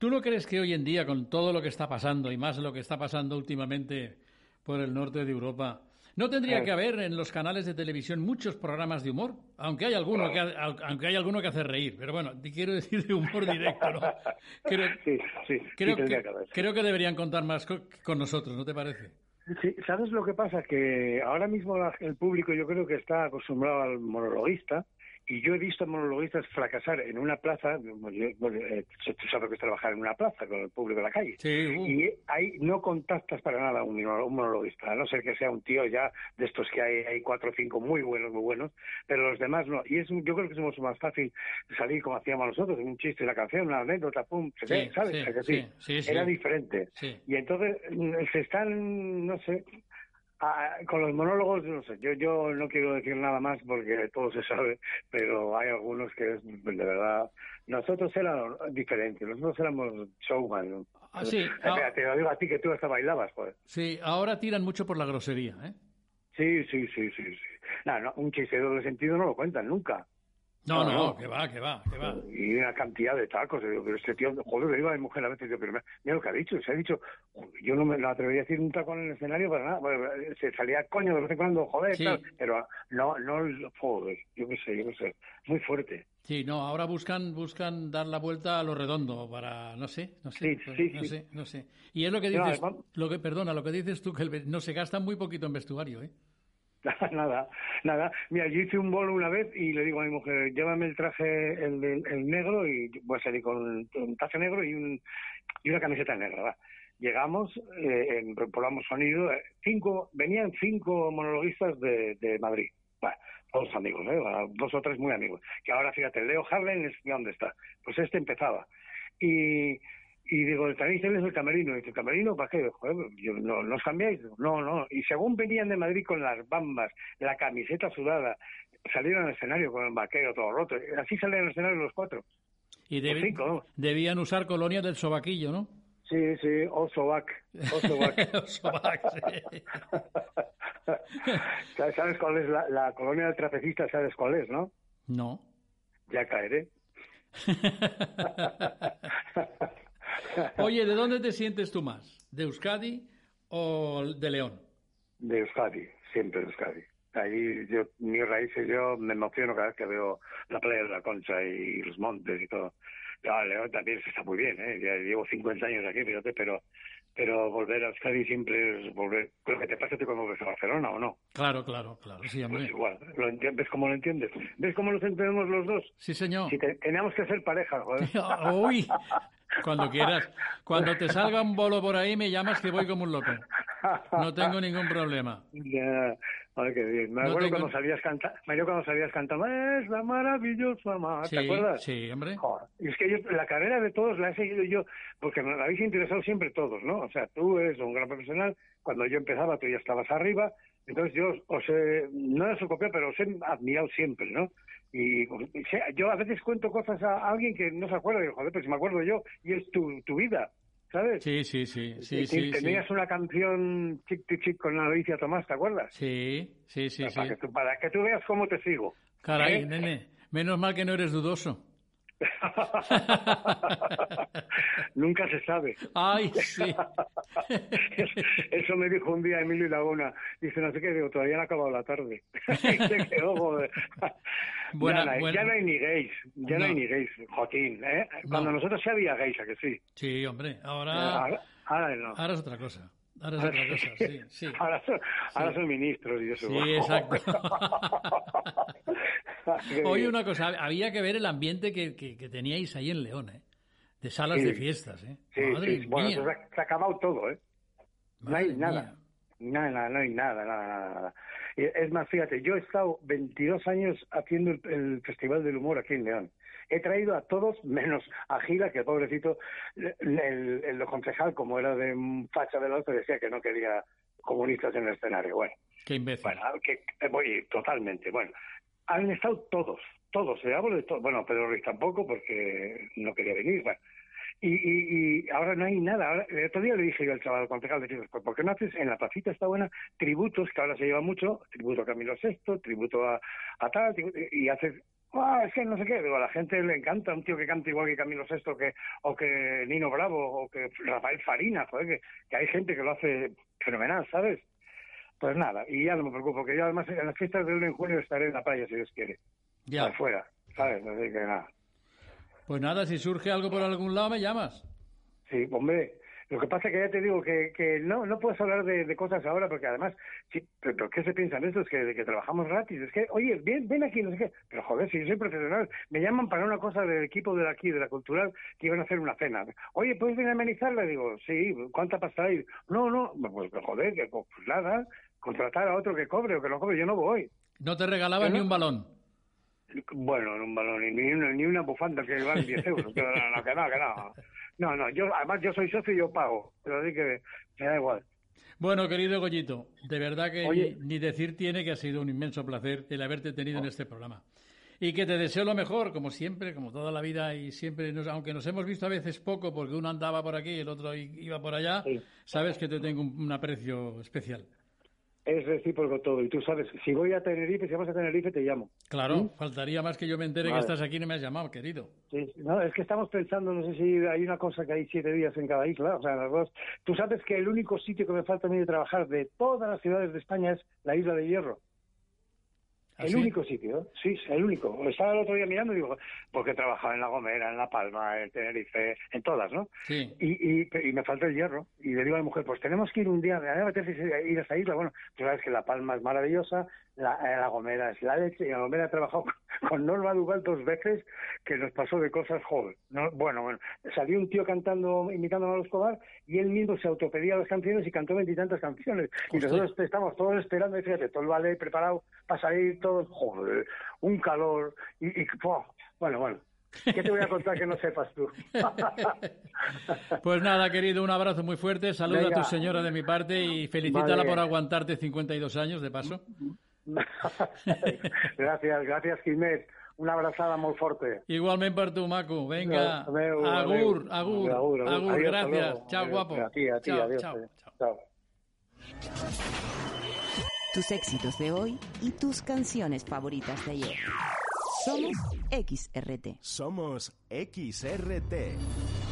¿Tú no crees que hoy en día, con todo lo que está pasando, y más lo que está pasando últimamente por el norte de Europa, no tendría que haber en los canales de televisión muchos programas de humor, aunque hay alguno que aunque hay alguno que hace reír, pero bueno, te quiero decir de humor directo, ¿no? Creo, sí, sí, creo, que, creo que deberían contar más con, nosotros, ¿no te parece? Sí, ¿sabes lo que pasa? Que ahora mismo el público yo creo que está acostumbrado al monologuista y yo he visto monologuistas fracasar en una plaza, eh, tú sabes que es trabajar en una plaza con el público en la calle, uh. y ahí no contactas para nada a un, monologuista, a no ser que sea un tío ya de estos que hay, hay cuatro o cinco muy buenos, muy buenos, pero los demás no. Y es yo creo que es mucho más fácil salir como hacíamos nosotros, un chiste, la canción, una anécdota, pum, ¿sabes? Era diferente. Y entonces mm, se están, no sé, Ah, con los monólogos, no sé, yo, yo no quiero decir nada más porque todo se sabe, pero hay algunos que es de verdad. Nosotros éramos diferentes, nosotros éramos showman. Ah, sí. Ah. te lo digo a ti que tú hasta bailabas, pues. Sí, ahora tiran mucho por la grosería, ¿eh? Sí, sí, sí, sí. sí. No, no, un chiste de doble sentido no lo cuentan nunca. No, no, que va, que va, que va. Y una cantidad de tacos. Digo, pero este tío, joder, le digo a mi mujer a veces, digo, pero mira lo que ha dicho. Se ha dicho, yo no me lo atrevería a decir un taco en el escenario para nada. se salía coño de vez en cuando, joder, tal, pero no, no, joder, yo qué sé, yo qué sé. Muy fuerte. Sí, no, ahora buscan buscan dar la vuelta a lo redondo para, no sé, no sé, sí, sí, no sé, no sé. Y es lo que dices, lo que, perdona, lo que dices tú, que no se gasta muy poquito en vestuario, ¿eh? nada, nada. Mira, yo hice un bolo una vez y le digo a mi mujer, llévame el traje, el, el, negro, y voy a salir con un traje negro y, un, y una camiseta negra. Llegamos, eh, probamos sonido, eh, cinco, venían cinco monologuistas de, de Madrid. Bueno, todos amigos, ¿eh? dos o tres muy amigos. Que ahora, fíjate, Leo Harlen, ¿dónde está? Pues este empezaba. Y y digo, ¿tenéis es el camerino? Y dice, ¿camerino para qué? Joder, yo, no, ¿no os cambiáis? No, no. Y según venían de Madrid con las bambas, la camiseta sudada, salieron al escenario con el vaquero todo roto. Así salieron al escenario los cuatro. Y debían usar colonia del sobaquillo, ¿no? Sí, sí, o sobac. O sobac. sí. ¿Sabes cuál es la, la colonia del trapecista? ¿Sabes cuál es, no? No. Ya caeré. Oye, ¿de dónde te sientes tú más? ¿De Euskadi o de León? De Euskadi, siempre de Euskadi. Ahí yo, mis raíces, yo me emociono cada vez que veo la playa de la Concha y los montes y todo. Ah, León también está muy bien, ¿eh? Ya llevo 50 años aquí, fíjate, pero pero volver a Euskadi siempre es volver. Lo que te pasa cuando vuelves a Barcelona, ¿o no? Claro, claro, claro. Sí, hombre. Pues igual. ¿Lo ¿Ves cómo lo entiendes? ¿Ves cómo nos entendemos los dos? Sí, señor. Si teníamos que ser pareja, joder. Uy, cuando quieras. Cuando te salga un bolo por ahí, me llamas que voy como un loco. No tengo ningún problema. Ya. Ay, qué bien. Me acuerdo cuando salías cantando, me acuerdo cuando salías cantando, es la maravillosa más, ¿te acuerdas? Sí, hombre. Y es que yo, la carrera de todos la he seguido yo, porque me habéis interesado siempre todos, ¿no? O sea, tú eres un gran profesional, cuando yo empezaba tú ya estabas arriba, entonces yo os he, no he copiado, pero os he admirado siempre, ¿no? Y, yo a veces cuento cosas a alguien que no se acuerda, y joder, pero si me acuerdo yo, y es tu, tu vida. ¿Sabes? Sí, sí, sí. sí, sí tenías una canción chic, chic, chic con Alicia Tomás, ¿te acuerdas? Sí, sí, sí. Para, Que, tú, para que tú veas cómo te sigo. Caray, ¿eh? nene, menos mal que no eres dudoso. Nunca se sabe. Ay, sí. Eso me dijo un día Emilio Laguna. Dice, no sé qué, digo, todavía no ha acabado la tarde. se quedó, joder. Buena- ya, no hay, buena- ya no hay ni gays, ya no, hay ni gays, Jotín. ¿eh? Cuando No. nosotros sí había gays, ¿a que sí? Sí, hombre, ahora, Ahora, ahora no. ahora es otra cosa. Ahora es otra cosa, sí, sí. Ahora son, ahora son ministros y eso. Sí, exacto. Oye, una cosa, había que ver el ambiente que, que, que teníais ahí en León, ¿eh? De salas de fiestas, ¿eh? Sí, Madre sí. Bueno, mía. se ha, acabado todo, ¿eh? No hay nada. mía. Nada, nada, no hay nada, nada, nada, Es más, fíjate, yo he estado 22 años haciendo el, el Festival del Humor aquí en León. He traído a todos, menos a Gila, que pobrecito, el, el, el concejal, como era de facha del otro, decía que no quería comunistas en el escenario. Bueno, Qué imbécil. bueno, que, eh, voy totalmente. Bueno, han estado todos, todos. Se hablo de todo. Bueno, Pedro Ruiz tampoco, porque no quería venir. Bueno, y, y, y ahora no hay nada. Ahora, el otro día le dije yo al chaval, al concejal, de Chicos, ¿por qué no haces en la placita está buena tributos, que ahora se lleva mucho, tributo a Camilo VI, tributo a, a tal, tributo- y haces, ah, es que no sé qué, digo, a la gente le encanta un tío que canta igual que Camilo VI que, o que Nino Bravo o que Rafael Farina, joder, que, que hay gente que lo hace fenomenal, ¿sabes? Pues nada, y ya no me preocupo, que yo además en las fiestas de 1 en junio estaré en la playa, si Dios quiere, Ya. afuera, ¿sabes? Así que nada. Pues nada, si surge algo por algún lado, me llamas. Sí, hombre. Lo que pasa es que ya te digo que, que no no puedes hablar de, de cosas ahora porque además, sí, pero, pero ¿qué se piensan estos? Que, que trabajamos gratis. Es que, oye, ven, ven aquí, no sé qué. Pero joder, si yo soy profesional, me llaman para una cosa del equipo de aquí, de la cultural, que iban a hacer una cena. Oye, ¿puedes venir a amenizarla? Digo, sí, ¿cuánta pasta hay? No, no, pues joder, que pues nada, contratar a otro que cobre o que no cobre, yo no voy. No te regalaba ¿Yo ni no? un balón. Bueno, en un balón, ni, ni una, ni una bufanda que vale 10 euros. Que no, no, que no, que no. No, no, yo, además yo soy socio y yo pago. Pero así que me da igual. Bueno, querido Goyito, de verdad que Oye. ni, ni decir tiene que ha sido un inmenso placer el haberte tenido en este programa. Y que te deseo lo mejor, como siempre, como toda la vida, y siempre, nos- aunque nos hemos visto a veces poco, porque uno andaba por aquí y el otro iba por allá, Sí. sabes que te tengo un, un aprecio especial. Es recíproco todo. Y tú sabes, si voy a Tenerife, si vamos a Tenerife, te llamo. Claro, faltaría más que yo me entere que estás aquí y no me has llamado, querido. Sí, no, es que estamos pensando, no sé si hay una cosa que hay siete días en cada isla, o sea, las dos. Tú sabes que el único sitio que me falta a mí de trabajar de todas las ciudades de España es la isla de Hierro. ¿Ah, El sí? único sitio, sí, el único. Estaba el otro día mirando y digo, porque he trabajado en La Gomera, en La Palma, en Tenerife, en todas, ¿no? Sí. Y, y, y me falta el hierro. Y le digo a mi mujer, pues tenemos que ir un día, me apetece ir a esa isla. Bueno, tú sabes que La Palma es maravillosa, La, eh, la Gomera es la leche, y La Gomera he trabajado con, con Norma Duval dos veces, que nos pasó de cosas joven. No, bueno, bueno, salió un tío cantando, imitando a Manolo Escobar, y él mismo se autopedía las canciones y cantó veintitantas canciones. Y nosotros estamos todos esperando, y fíjate, todo el ballet preparado para salir, todos, joder, un calor, y, bueno, bueno. ¿Qué te voy a contar que no sepas tú? Pues nada, querido, un abrazo muy fuerte. Saluda a tu señora de mi parte y felicítala Vale. por aguantarte 52 años, de paso. gracias, gracias, Quimet. Una abrazada muy fuerte. Igualmente por tu, Macu. Venga, Adeu, agur, adeu. agur, Agur, agur. agur, Adiós, hasta gracias. Chao, guapo. A ti, a ti, Chao, adiós, chao, adiós. chao. Chao. Tus éxitos de hoy y tus canciones favoritas de ayer. Somos XRT. Somos XRT.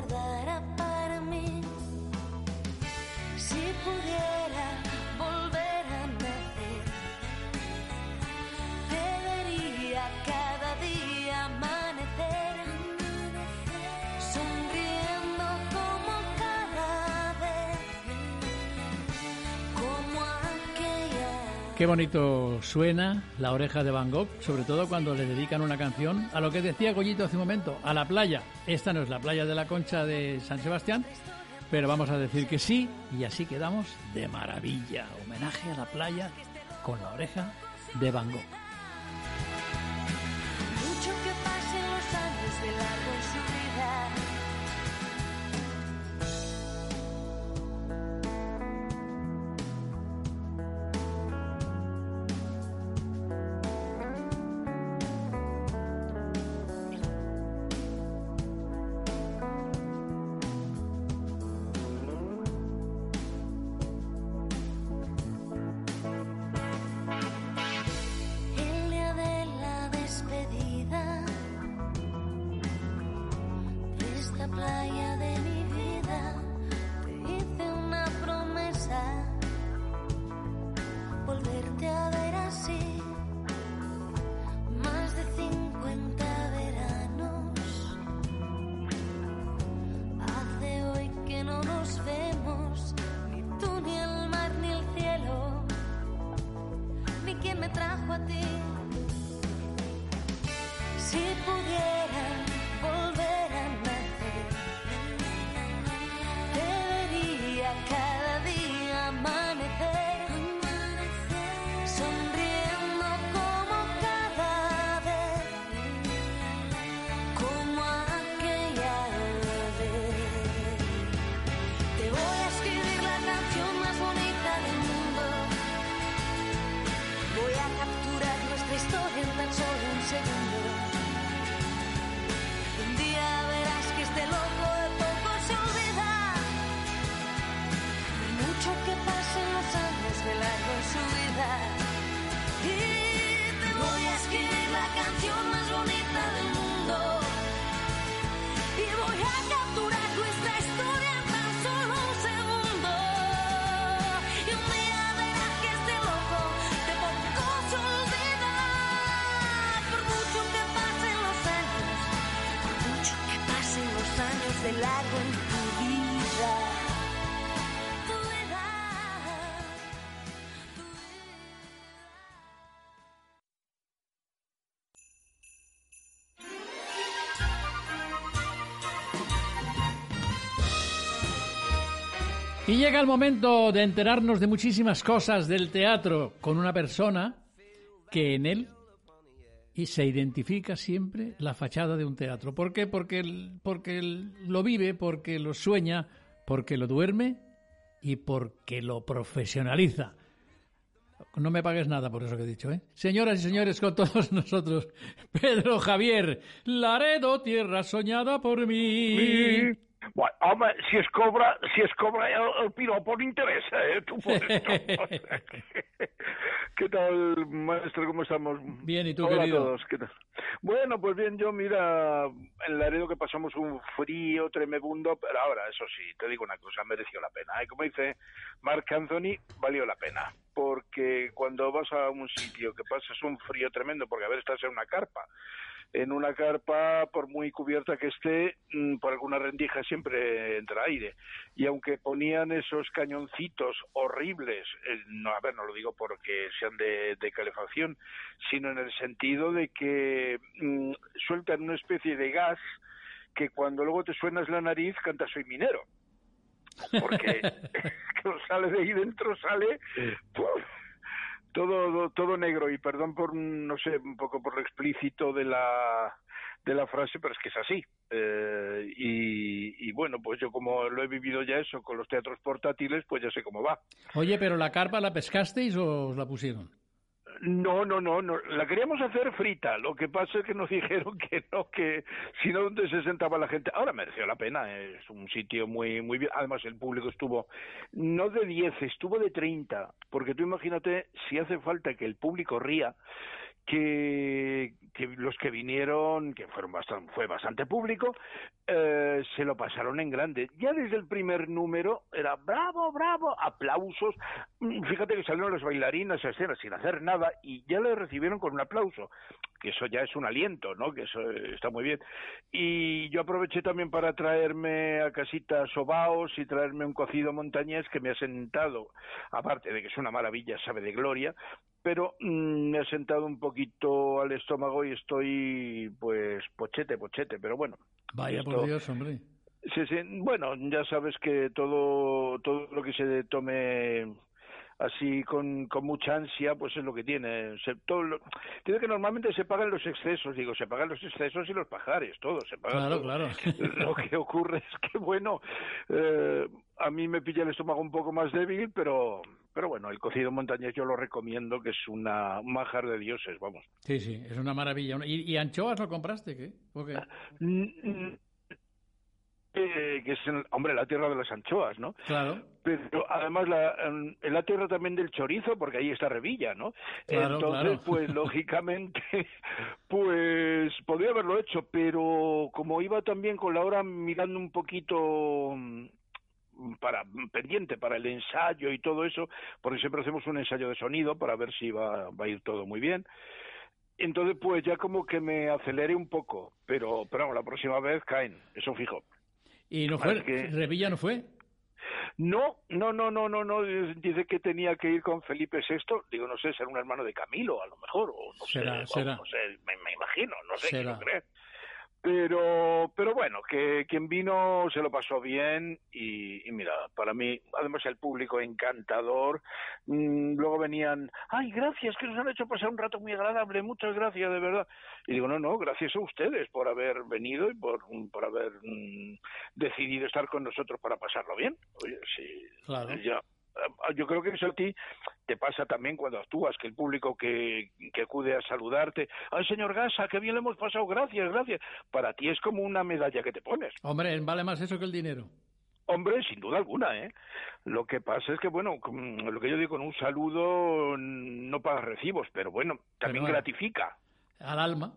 Y Qué bonito suena la oreja de Van Gogh, sobre todo cuando le dedican una canción a lo que decía Goyito hace un momento, a la playa. Esta no es la playa de la Concha de San Sebastián, pero vamos a decir que sí, y así quedamos de maravilla. Homenaje a la playa con la oreja de Van Gogh. Mucho que pasen los en su vida. En. Tu vida. Y llega el momento de enterarnos de muchísimas cosas del teatro con una persona que en él y se identifica siempre la fachada de un teatro. ¿Por qué? Porque, él- porque él lo vive, porque lo sueña, porque lo duerme y porque lo profesionaliza. No me pagues nada por eso que he dicho, ¿eh? Señoras y señores, con todos nosotros, Pedro Javier, Laredo, tierra soñada por mí. Bueno, home, si es cobra, si es cobra el, el piropo no interesa, ¿eh? Tú por esto. O sea que- ¿Qué tal, maestro? ¿Cómo estamos? Bien, ¿y tú, Hola querido? a todos, ¿qué tal? Bueno, pues bien, yo mira, en Laredo que pasamos un frío tremebundo, pero ahora, eso sí, te digo una cosa, mereció la pena. Y como dice Marc Anthony, valió la pena. Porque cuando vas a un sitio que pasas un frío tremendo, porque a ver, estás en una carpa, en una carpa, por muy cubierta que esté, mm, por alguna rendija siempre entra aire. Y aunque ponían esos cañoncitos horribles, eh, no, a ver, no lo digo porque sean de, de calefacción, sino en el sentido de que mm, sueltan una especie de gas que cuando luego te suenas la nariz canta soy minero. Porque que sale de ahí dentro, sale. Todo todo negro y perdón por no sé un poco por lo explícito de la de la frase pero es que es así Eh, y, y bueno pues yo como lo he vivido ya eso con los teatros portátiles pues ya sé cómo va Oye, pero la carpa la pescasteis o os la pusieron? No no no no. La queríamos hacer frita. Lo que pasa es que nos dijeron que no que si no donde se sentaba la gente ahora mereció la pena. Es un sitio muy muy bien. Además el público estuvo no de 10 estuvo de 30 porque tú imagínate si hace falta que el público ría que, los que vinieron, que fueron bastante, fue bastante público, eh, se lo pasaron en grande. Ya desde el primer número era bravo, bravo, aplausos. Mm, Fíjate que salieron los bailarinas a escena sin hacer nada y ya le recibieron con un aplauso, que eso ya es un aliento, ¿no? Que eso eh, está muy bien. Y yo aproveché también para traerme a casita sobaos y traerme un cocido montañés que me ha sentado, aparte de que es una maravilla, sabe de gloria, pero mm, me ha sentado un poquito al estómago y estoy pues pochete, pochete, pero bueno. Vaya esto- por Dios, hombre. Sí, sí, bueno, ya sabes que todo, todo lo que se tome así con, con mucha ansia, pues es lo que tiene. Se, todo lo- tiene que normalmente se pagan los excesos, digo, se pagan los excesos y los pajares, todo, se paga Claro, todo. claro. Lo que ocurre es que, bueno, eh, a mí me pilla el estómago un poco más débil, pero, pero bueno, el cocido montañés yo lo recomiendo, que es una, un manjar de dioses, vamos. Sí, sí, es una maravilla. ¿Y, y anchoas lo compraste? ¿Qué? ¿O qué? Mm, eh, que es, hombre, la tierra de las anchoas, ¿no? Claro. Pero además la, la tierra también del chorizo, porque ahí está Revilla, ¿no? Claro, Entonces, claro. pues lógicamente, pues podría haberlo hecho, pero como iba también con la hora mirando un poquito mm, para pendiente para el ensayo y todo eso, porque siempre hacemos un ensayo de sonido para ver si va, va a ir todo muy bien. Entonces, pues ya como que me aceleré un poco, pero, pero vamos, la próxima vez caen, eso fijo. ¿Y no fue? Que- ¿Revilla no fue? No, no, no, no, no, no. Dice que tenía que ir con Felipe VI. Digo, no sé, será un hermano de Camilo, a lo mejor, o no Será, sé, será. no sé, me, me imagino, no sé, Será. quiero creer. Pero, pero bueno, que quien vino se lo pasó bien y, y mira, para mí, además el público encantador. Mm, luego venían, ay, gracias, que nos han hecho pasar un rato muy agradable, muchas gracias, de verdad. Y digo, no, no, gracias a ustedes por haber venido y por, por haber mm, decidido estar con nosotros para pasarlo bien. Oye, sí, Claro. ya, yo creo que eso a ti te pasa también cuando actúas, que el público que, que acude a saludarte, ay señor Gasa, qué bien le hemos pasado, gracias, gracias. Para ti es como una medalla que te pones. Hombre, vale más eso que el dinero. Hombre, sin duda alguna, ¿eh? Lo que pasa es que, bueno, lo que yo digo, con un saludo no pagas recibos, pero bueno, también Pero, gratifica. Al alma.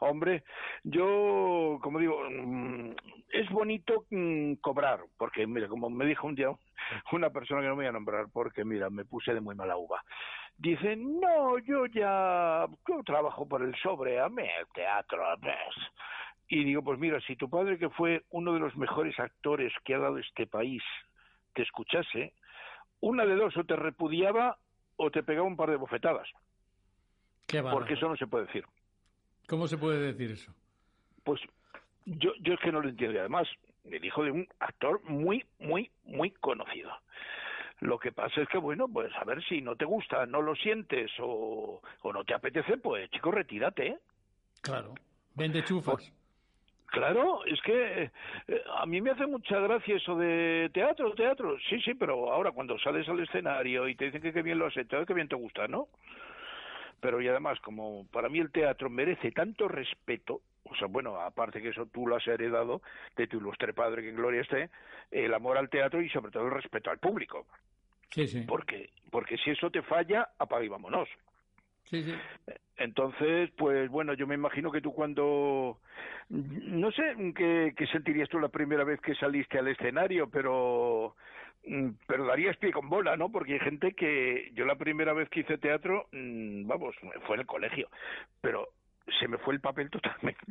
Hombre, yo, como digo, mm, es bonito mm, cobrar, porque, mira, como me dijo un día una persona que no me voy a nombrar, porque, mira, me puse de muy mala uva. Dice, no, yo ya, yo trabajo por el sobre, a mí el teatro. Y digo, pues mira, si tu padre, que fue uno de los mejores actores que ha dado este país, te escuchase, una de dos, o te repudiaba o te pegaba un par de bofetadas, Qué porque eso no se puede decir. ¿Cómo se puede decir eso? Pues yo, yo es que no lo entiendo. Y además, el hijo de un actor muy, muy, muy conocido. Lo que pasa es que, bueno, pues a ver si no te gusta, no lo sientes o, o no te apetece, pues chico, retírate. ¿eh? Claro. Vende chufas. Claro, es que eh, a mí me hace mucha gracia eso de teatro, teatro. Sí, sí, pero ahora cuando sales al escenario y te dicen que qué bien lo has hecho, que bien te gusta, ¿no? Pero y además, como para mí el teatro merece tanto respeto, o sea, bueno, aparte que eso tú lo has heredado de tu ilustre padre, que en gloria esté, el amor al teatro y sobre todo el respeto al público. Sí, sí. Porque, porque si eso te falla, apaga y vámonos. Sí, sí. Entonces, pues bueno, yo me imagino que tú cuando, no sé qué, qué sentirías tú la primera vez que saliste al escenario, pero, pero darías pie con bola, ¿no? Porque hay gente que, yo la primera vez que hice teatro, mm, vamos, fue en el colegio, pero se me fue el papel totalmente.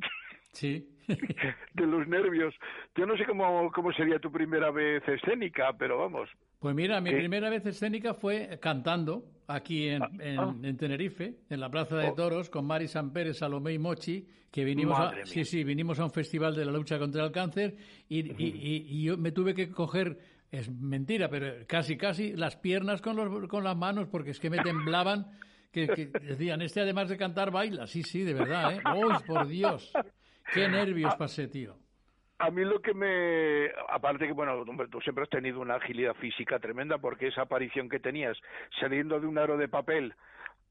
Sí. de los nervios. Yo no sé cómo, cómo sería tu primera vez escénica, pero vamos. Pues mira, mi ¿Qué? primera vez escénica fue cantando aquí en, en- ah. en Tenerife, en la Plaza de Oh. Toros, con Mari Pérez, Salomé y Mochi, que vinimos Madre a, mía. sí, sí, vinimos a un festival de la lucha contra el cáncer y, y- y- y yo me tuve que coger, es mentira, pero casi, casi las piernas con, los, con las manos porque es que me temblaban, que, que decían, este además de cantar baila, sí, sí, de verdad, ¿eh? ¡Uy, por Dios! ¡Qué nervios pasé, tío! A mí lo que me... Aparte que, bueno, tú siempre has tenido una agilidad física tremenda porque esa aparición que tenías saliendo de un aro de papel,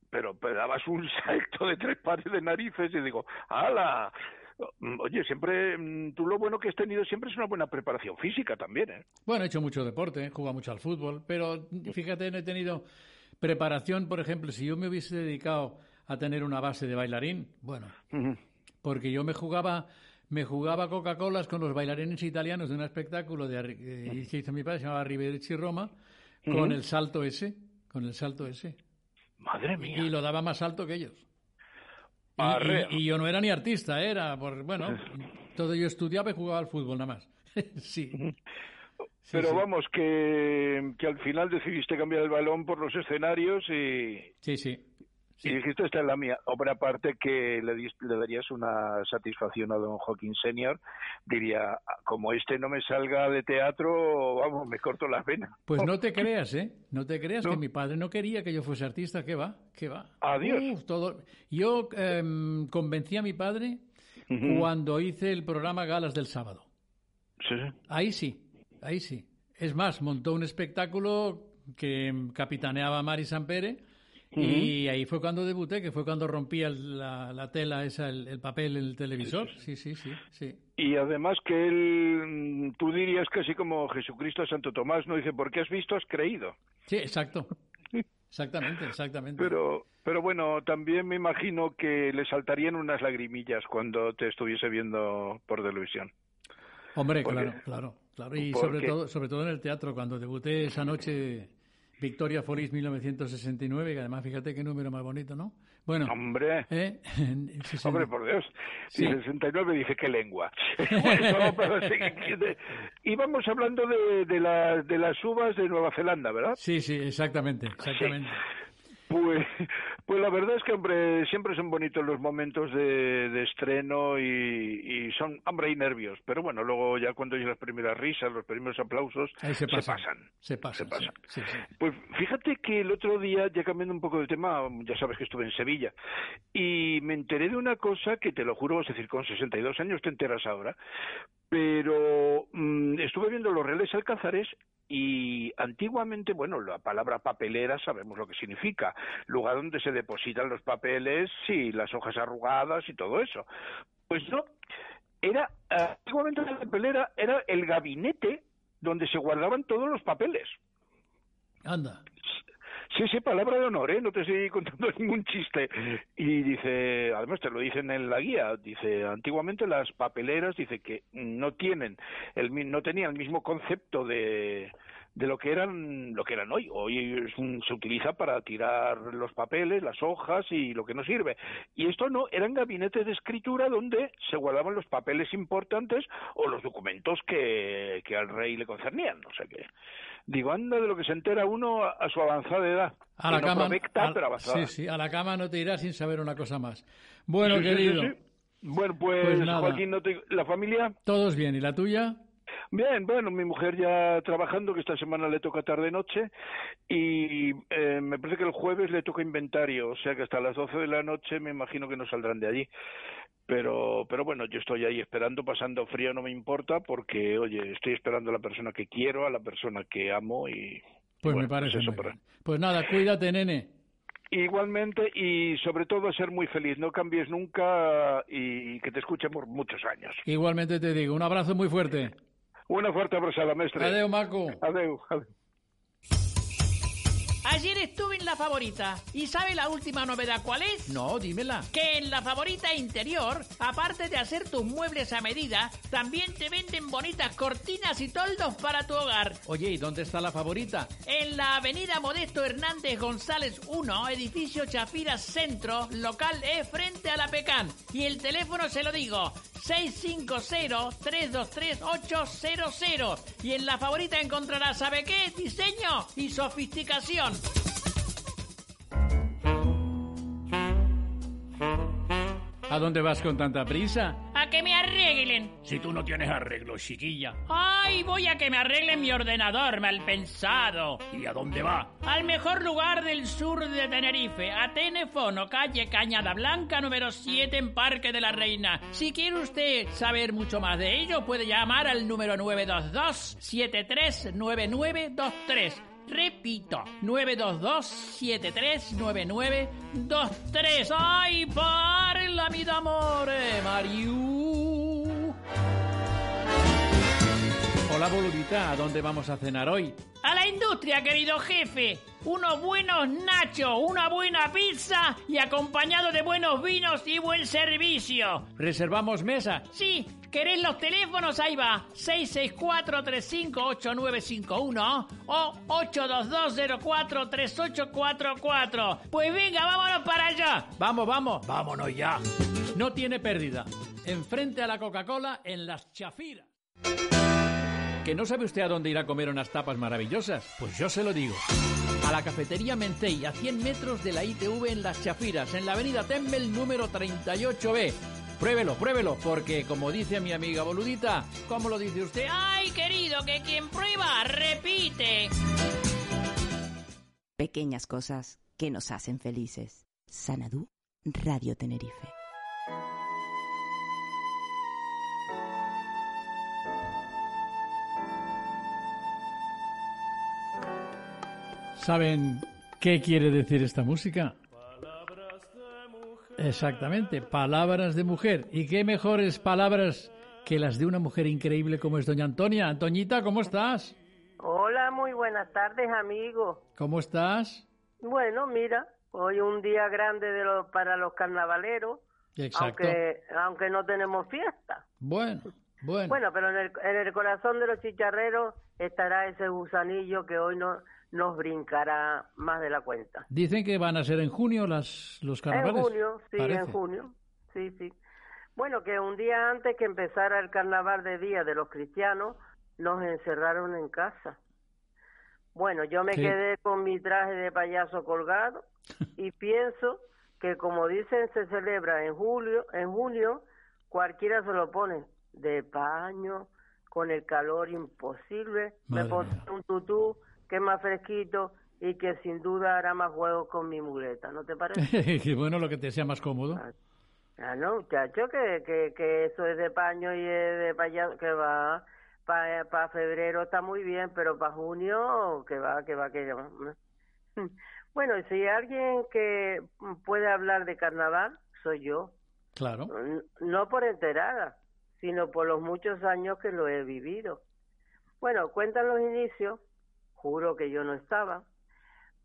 pero, pero dabas un salto de tres pares de narices y digo, ¡hala! Oye, siempre, mm, tú lo bueno que has tenido siempre es una buena preparación física también, ¿eh? Bueno, he hecho mucho deporte, he jugado mucho al fútbol, pero fíjate, no he tenido preparación, por ejemplo, si yo me hubiese dedicado a tener una base de bailarín. Bueno, porque yo me jugaba me jugaba Coca-Colas con los bailarines italianos de un espectáculo de, eh, que hizo mi padre, se llamaba Riverici Roma, con el salto ese, con el salto ese. Madre mía. Y lo daba más alto que ellos. Y, Arrea. y- y yo no era ni artista, era, por, bueno, todo yo estudiaba y jugaba al fútbol nada más. sí. Sí, Pero sí. vamos, que, que al final decidiste cambiar el balón por los escenarios y, Sí, sí. Y dijiste, esta es la mía. Hombre, aparte que le, le darías una satisfacción a don Joaquín Senior, diría, como este no me salga de teatro, vamos, me corto la vena. Pues no te creas, ¿eh? No te creas ¿No? que mi padre no quería que yo fuese artista. ¿Qué va? ¿Qué va? Adiós. Uf, todo... Yo em, convencí a mi padre cuando hice el programa Galas del Sábado. Sí, sí. Ahí sí, ahí sí. Es más, montó un espectáculo que capitaneaba Mari Sampere y ahí fue cuando debuté, que fue cuando rompía la, la tela esa, el, el papel en el televisor. Sí, sí, sí, sí. Y además que él, mm, tú dirías casi como Jesucristo a Santo Tomás, ¿no? Dice, porque has visto, has creído. Sí, exacto. Exactamente, exactamente. Pero, pero bueno, también me imagino que le saltarían unas lagrimillas cuando te estuviese viendo por televisión. Hombre, Porque- claro, claro, claro. Y sobre todo, sobre todo en el teatro, cuando debuté esa noche Victoria Folis 1969, que además fíjate qué número más bonito, ¿no? Bueno, Hombre, ¿eh? Hombre, por Dios. Sí. Y 69 dije, qué lengua. Bueno, pero sí, íbamos hablando de, de, la- de las uvas de Nueva Zelanda, ¿verdad? Sí, sí, exactamente, exactamente. Pues, pues la verdad es que, hombre, siempre son bonitos los momentos de, de estreno y, y son, hombre, hay nervios. Pero bueno, luego ya cuando hay las primeras risas, los primeros aplausos, Ahí se pasan. pasan. Se pasan, Se pasan. sí, sí, sí. Pues fíjate que el otro día, ya cambiando un poco de tema, ya sabes que estuve en Sevilla, y me enteré de una cosa que te lo juro, es decir, con 62 años te enteras ahora, pero mm, estuve viendo los Reales Alcázares y antiguamente, bueno, la palabra papelera sabemos lo que significa, lugar donde se depositan los papeles y las hojas arrugadas y todo eso. Pues no, era, antiguamente la papelera era el gabinete donde se guardaban todos los papeles. Anda. Sí, sí, palabra de honor, ¿eh? No te estoy contando ningún chiste. Y dice, además te lo dicen en la guía, dice, antiguamente las papeleras, dice que no tienen, el, no tenían el mismo concepto de, de lo que eran lo que eran hoy. Hoy es un- se utiliza para tirar los papeles, las hojas y lo que no sirve. Y esto no, eran gabinetes de escritura donde se guardaban los papeles importantes o los documentos que, que al rey le concernían. O sea que, digo, anda de lo que se entera uno a, a su avanzada edad. A la no cama. provecta, a- pero avanzada. sí, sí, a la cama no te irás sin saber una cosa más. Bueno, Sí, sí, sí, querido, sí. Bueno, pues, Pues. Joaquín, no te- ¿la familia? todos bien. ¿Y la tuya? Bien, bueno, mi mujer ya trabajando, que esta semana le toca tarde-noche, y eh, me parece que el jueves le toca inventario, o sea que hasta las 12 de la noche me imagino que no saldrán de allí. Pero, pero bueno, yo estoy ahí esperando, pasando frío, no me importa, porque, oye, estoy esperando a la persona que quiero, a la persona que amo, y Pues bueno, me parece eso muy para- bien. Pues nada, cuídate, nene. Igualmente, y sobre todo ser muy feliz, no cambies nunca y que te escuche por muchos años. Igualmente te digo, un abrazo muy fuerte. Una fuerte abrazada, mestre. Adeu, Maco. Adeu, adeu. Ayer estuve en la favorita. ¿Y sabe la última novedad cuál es? No, dímela. Que en la favorita interior, aparte de hacer tus muebles a medida, también te venden bonitas cortinas y toldos para tu hogar. Oye, ¿y dónde está la favorita? En la avenida Modesto Hernández González 1, edificio Chafira Centro, local E frente a la Pecan. Y el teléfono se lo digo, 650-323-800. Y en la favorita encontrarás, ¿sabe qué? Diseño y sofisticación. ¿A dónde vas con tanta prisa? A que me arreglen. Si tú no tienes arreglo, chiquilla. Ay, voy a que me arreglen mi ordenador, mal pensado. ¿Y a dónde va? Al mejor lugar del sur de Tenerife, Atenefono, calle Cañada Blanca, número 7 en Parque de la Reina. Si quiere usted saber mucho más de ello, puede llamar al número 922-739923. Repito, 922-739923. ¡Ay, parlami d'amore, Mariu! Hola, boludita, ¿a dónde vamos a cenar hoy? A la industria, querido jefe. Unos buenos nachos, una buena pizza y acompañado de buenos vinos y buen servicio. ¿Reservamos mesa? Sí, ¿querés los teléfonos? Ahí va. 664-358951 o 822-043844. Pues venga, vámonos para allá. Vamos, vamos. Vámonos ya. No tiene pérdida. Enfrente a la Coca-Cola en las chafiras. ¿Que no sabe usted a dónde ir a comer unas tapas maravillosas? Pues yo se lo digo. A la cafetería Mentey, a 100 metros de la ITV en Las Chafiras, en la avenida Tembel número 38B. Pruébelo, pruébelo, porque como dice mi amiga Boludita, ¿cómo lo dice usted? Ay, querido, que quien prueba, repite. Pequeñas cosas que nos hacen felices. Sanadú, Radio Tenerife. ¿Saben qué quiere decir esta música? Exactamente, palabras de mujer. ¿Y qué mejores palabras que las de una mujer increíble como es doña Antonia? Antoñita, ¿cómo estás? Hola, muy buenas tardes, amigo. ¿Cómo estás? Bueno, mira, hoy un día grande de lo- para los carnavaleros, Exacto. aunque aunque no tenemos fiesta. Bueno, bueno. Bueno, pero en el, en el corazón de los chicharreros estará ese gusanillo que hoy no nos brincará más de la cuenta. Dicen que van a ser en junio las, los carnavales. En junio, sí, parece. en junio, sí, sí. Bueno, que un día antes que empezara el carnaval de día de los cristianos, nos encerraron en casa. Bueno, yo me Sí. quedé con mi traje de payaso colgado y pienso que como dicen se celebra en julio, en junio, cualquiera se lo pone de paño, con el calor imposible, me pondré un tutú que es más fresquito y que sin duda hará más juegos con mi muleta, ¿no te parece? Bueno lo que te sea más cómodo. Ah, no, muchacho, que, que, que eso es de paño y es de payaso, que va. Para febrero está muy bien, pero para junio, que va, que va, que va. Bueno, si alguien que puede hablar de carnaval, soy yo. Claro. No por enterada, sino por los muchos años que lo he vivido. Bueno, cuentan los inicios, juro que yo no estaba.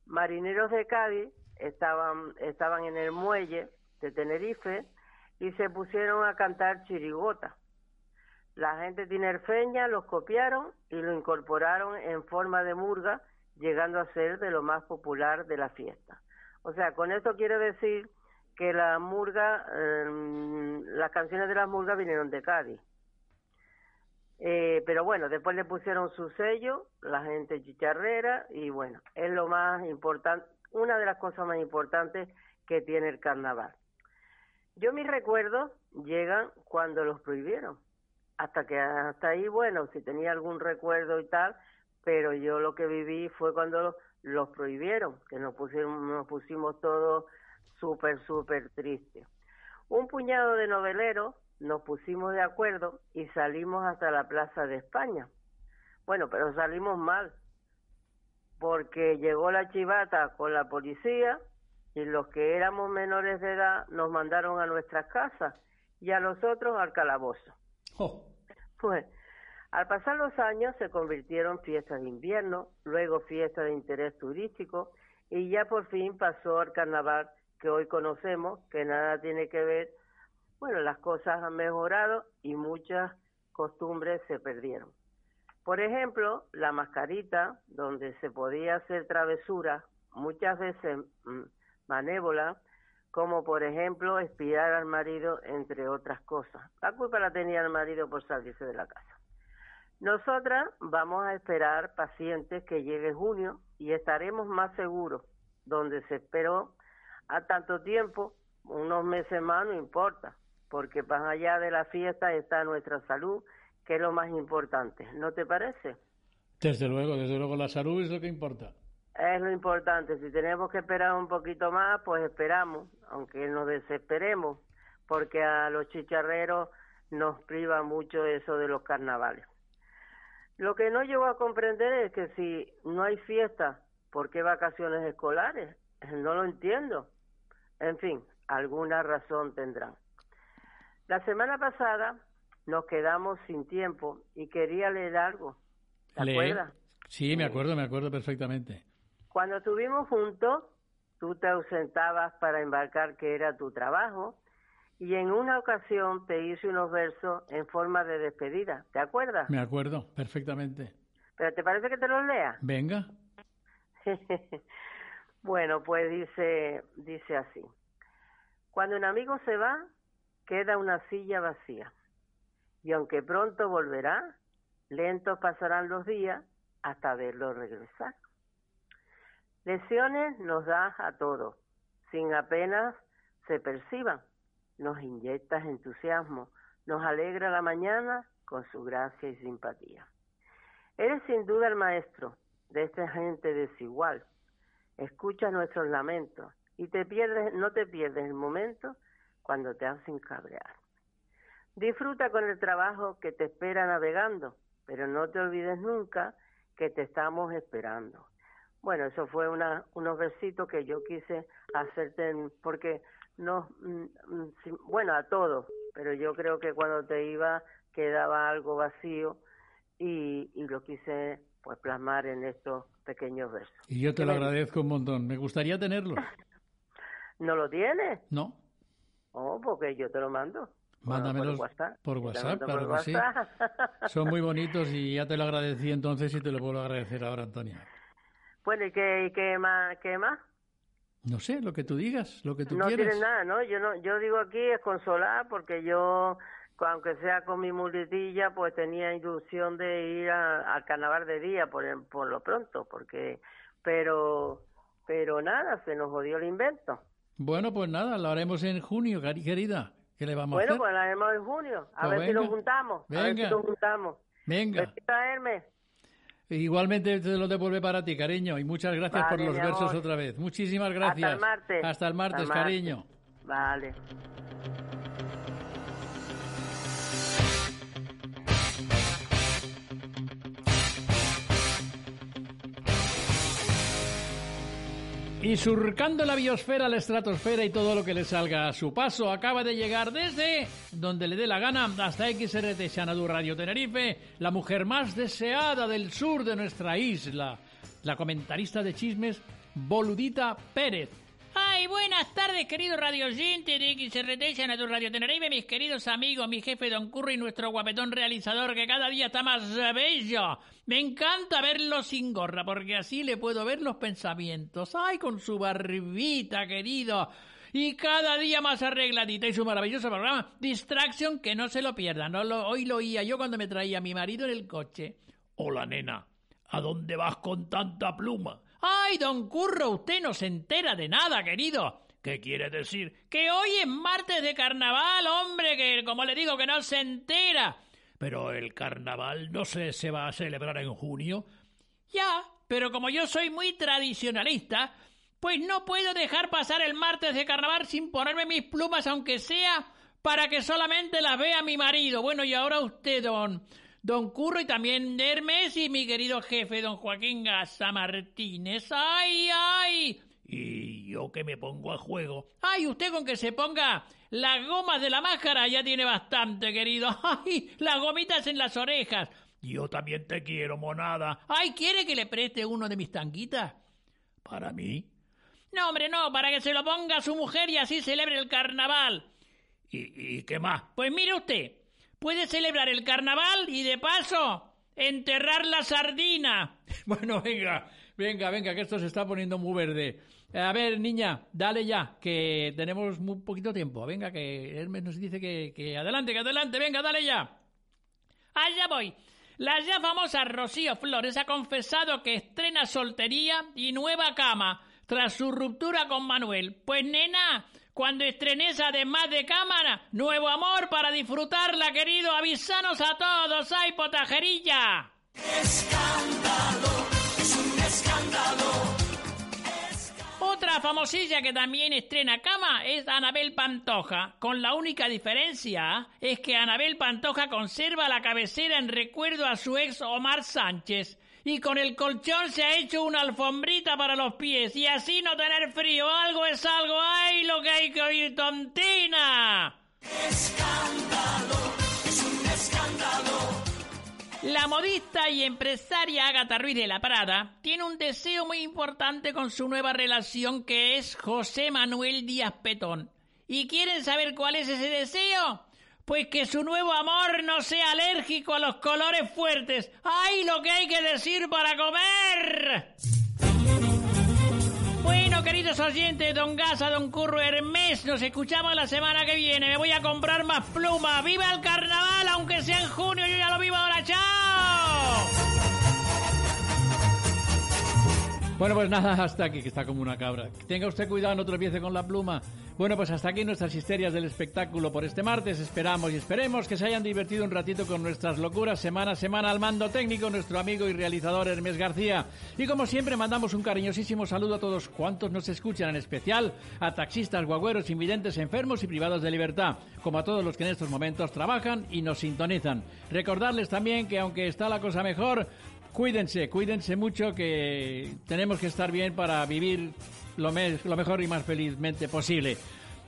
Marineros de Cádiz estaban, estaban en el muelle de Tenerife y se pusieron a cantar chirigota. La gente tinerfeña los copiaron y lo incorporaron en forma de murga, llegando a ser de lo más popular de la fiesta. O sea, con esto quiero decir que la murga, eh, las canciones de la murga vinieron de Cádiz. Eh, pero bueno, después le pusieron su sello, la gente chicharrera, y bueno, es lo más importante, una de las cosas más importantes que tiene el carnaval. Yo mis recuerdos llegan cuando los prohibieron. Hasta que hasta ahí, bueno, si tenía algún recuerdo y tal, pero yo lo que viví fue cuando los, prohibieron, que nos pusieron, nos pusimos todos súper, súper tristes. Un puñado de noveleros nos pusimos de acuerdo y salimos hasta la Plaza de España. Bueno, pero salimos mal, porque llegó la chivata con la policía y los que éramos menores de edad nos mandaron a nuestras casas y a los otros al calabozo. Pues, al pasar los años se convirtieron fiestas de invierno, luego fiestas de interés turístico y ya por fin pasó al carnaval que hoy conocemos, que nada tiene que ver, bueno, las cosas han mejorado y muchas costumbres se perdieron. Por ejemplo, la mascarita, donde se podía hacer travesuras, muchas veces mm, manévolas, como por ejemplo espiar al marido, entre otras cosas. La culpa la tenía el marido por salirse de la casa. Nosotras vamos a esperar pacientes que llegue junio y estaremos más seguros. Donde se esperó a tanto tiempo, unos meses más no importa, porque más allá de la fiesta está nuestra salud, que es lo más importante. ¿No te parece? Desde luego, desde luego la salud es lo que importa. Es lo importante. Si tenemos que esperar un poquito más, pues esperamos, aunque nos desesperemos, porque a los chicharreros nos priva mucho eso de los carnavales. Lo que no llego a comprender es que si no hay fiesta, ¿por qué vacaciones escolares? No lo entiendo. En fin, alguna razón tendrán. La semana pasada nos quedamos sin tiempo y quería leer algo. ¿Te acuerdas? Sí, me acuerdo, me acuerdo perfectamente. Cuando estuvimos juntos, tú te ausentabas para embarcar que era tu trabajo y en una ocasión te hice unos versos en forma de despedida. ¿Te acuerdas? Me acuerdo perfectamente. ¿Pero te parece que te los lea? Venga. bueno, pues dice, dice así. Cuando un amigo se va, queda una silla vacía. Y aunque pronto volverá, lentos pasarán los días hasta verlo regresar. Lesiones nos das a todos, sin apenas se perciban. Nos inyectas entusiasmo, nos alegra la mañana con su gracia y simpatía. Eres sin duda el maestro de esta gente desigual. Escucha nuestros lamentos y te pierdes, no te pierdes el momento cuando te hacen cabrear. Disfruta con el trabajo que te espera navegando, pero no te olvides nunca que te estamos esperando. Bueno, eso fue una, unos versitos que yo quise hacerte, porque no, mm, mm, bueno, a todos, pero yo creo que cuando te iba quedaba algo vacío y, y lo quise pues plasmar en estos pequeños versos. Y yo te lo agradezco un montón. Me gustaría tenerlo. ¿No lo tienes? No. Oh, porque yo te lo mando. Mándamelos por WhatsApp. Por WhatsApp, claro que sí. Son muy bonitos y ya te lo agradecí entonces y te lo vuelvo a agradecer ahora, Antonia. Bueno, ¿y qué, qué más? ¿Qué más? No sé, lo que tú digas, lo que tú no quieras. tienes nada, ¿no? Yo no, yo digo aquí es consolar porque yo, aunque sea con mi muletilla, pues tenía ilusión de ir a- al carnaval de día por, por lo pronto, porque, pero, pero nada, se nos jodió el invento. Bueno, pues nada, lo haremos en junio, querida. ¿Qué le vamos a Bueno, pues la haremos en junio, a Pues ver si nos venga. juntamos, a ver si Venga. nos juntamos. Venga. Hermes. Igualmente te lo devuelve para ti, cariño. Y muchas gracias por los versos otra vez. Muchísimas gracias. Hasta el martes. Hasta el martes, Hasta el martes. cariño. Vale. Y surcando la biosfera, la estratosfera y todo lo que le salga a su paso, acaba de llegar desde donde le dé la gana hasta XRT Xanadu Radio Tenerife, la mujer más deseada del sur de nuestra isla, la comentarista de chismes, Boludita Pérez. Ay, buenas tardes, querido radio oyente de XRT, Xanadu Radio Tenerife, mis queridos amigos, mi jefe Don Curry nuestro guapetón realizador que cada día está más bello. Me encanta verlo sin gorra, porque así le puedo ver los pensamientos. Ay, con su barbita, querido. Y cada día más arregladita y su maravilloso programa, Distraction, que no se lo pierdan. No lo, hoy lo oía yo cuando me traía a mi marido en el coche. Hola, nena. ¿A dónde vas con tanta pluma? ¡Ay, don Curro! Usted no se entera de nada, querido. ¿Qué quiere decir? Que hoy es martes de carnaval, hombre, que como le digo, que no se entera. Pero el carnaval no se, se va a celebrar en junio. Ya, pero como yo soy muy tradicionalista, pues no puedo dejar pasar el martes de carnaval sin ponerme mis plumas, aunque sea para que solamente las vea mi marido. Bueno, y ahora usted, don, don Curro, y también Hermes y mi querido jefe, don Joaquín Gasa Martínez. ¡Ay, ay! Y yo que me pongo a juego. ¡Ay, usted con que se ponga las gomas de la máscara ya tiene bastante, querido! ¡Ay, las gomitas en las orejas! Yo también te quiero, monada. ¡Ay, quiere que le preste uno de mis tanguitas! ¿Para mí? No, hombre, no, para que se lo ponga a su mujer y así celebre el carnaval. ¿Y, y qué más? Pues mire usted, puede celebrar el carnaval y de paso enterrar la sardina. Bueno, venga, venga, venga, que esto se está poniendo muy verde. A ver, niña, dale ya, que tenemos muy poquito tiempo. Venga, que Hermes nos dice que, que adelante, que adelante, venga, dale ya. Allá voy. La ya famosa Rocío Flores ha confesado que estrena soltería y nueva cama tras su ruptura con Manuel. Pues nena, cuando estrenes además de cámara, nuevo amor para disfrutarla, querido, avisanos a todos, ¡ay, potajerilla! Escándalo, es un escándalo. Otra famosilla que también estrena cama es Anabel Pantoja, con la única diferencia es que Anabel Pantoja conserva la cabecera en recuerdo a su ex Omar Sánchez y con el colchón se ha hecho una alfombrita para los pies y así no tener frío. Algo es algo, ¡ay, lo que hay que oír, tontina! Escándalo, es un escándalo. La modista y empresaria Agatha Ruiz de la Prada tiene un deseo muy importante con su nueva relación que es José Manuel Díaz Petón. ¿Y quieren saber cuál es ese deseo? Pues que su nuevo amor no sea alérgico a los colores fuertes. ¡Ay, lo que hay que decir para comer! Bueno, queridos oyentes, don Gasa, don Curro Hermes, nos escuchamos la semana que viene. Me voy a comprar más plumas. ¡Viva el carnaval! Aunque sea en junio, yo ya lo vivo ahora. ¡Chao! Bueno, pues nada, hasta aquí, que está como una cabra. Tenga usted cuidado, no tropiece con la pluma. Bueno, pues hasta aquí nuestras histerias del espectáculo por este martes. Esperamos y esperemos que se hayan divertido un ratito con nuestras locuras semana a semana al mando técnico, nuestro amigo y realizador Hermes García. Y como siempre, mandamos un cariñosísimo saludo a todos cuantos nos escuchan, en especial a taxistas, guagüeros, invidentes, enfermos y privados de libertad, como a todos los que en estos momentos trabajan y nos sintonizan. Recordarles también que aunque está la cosa mejor, Cuídense, cuídense mucho que tenemos que estar bien para vivir lo, me- lo mejor y más felizmente posible.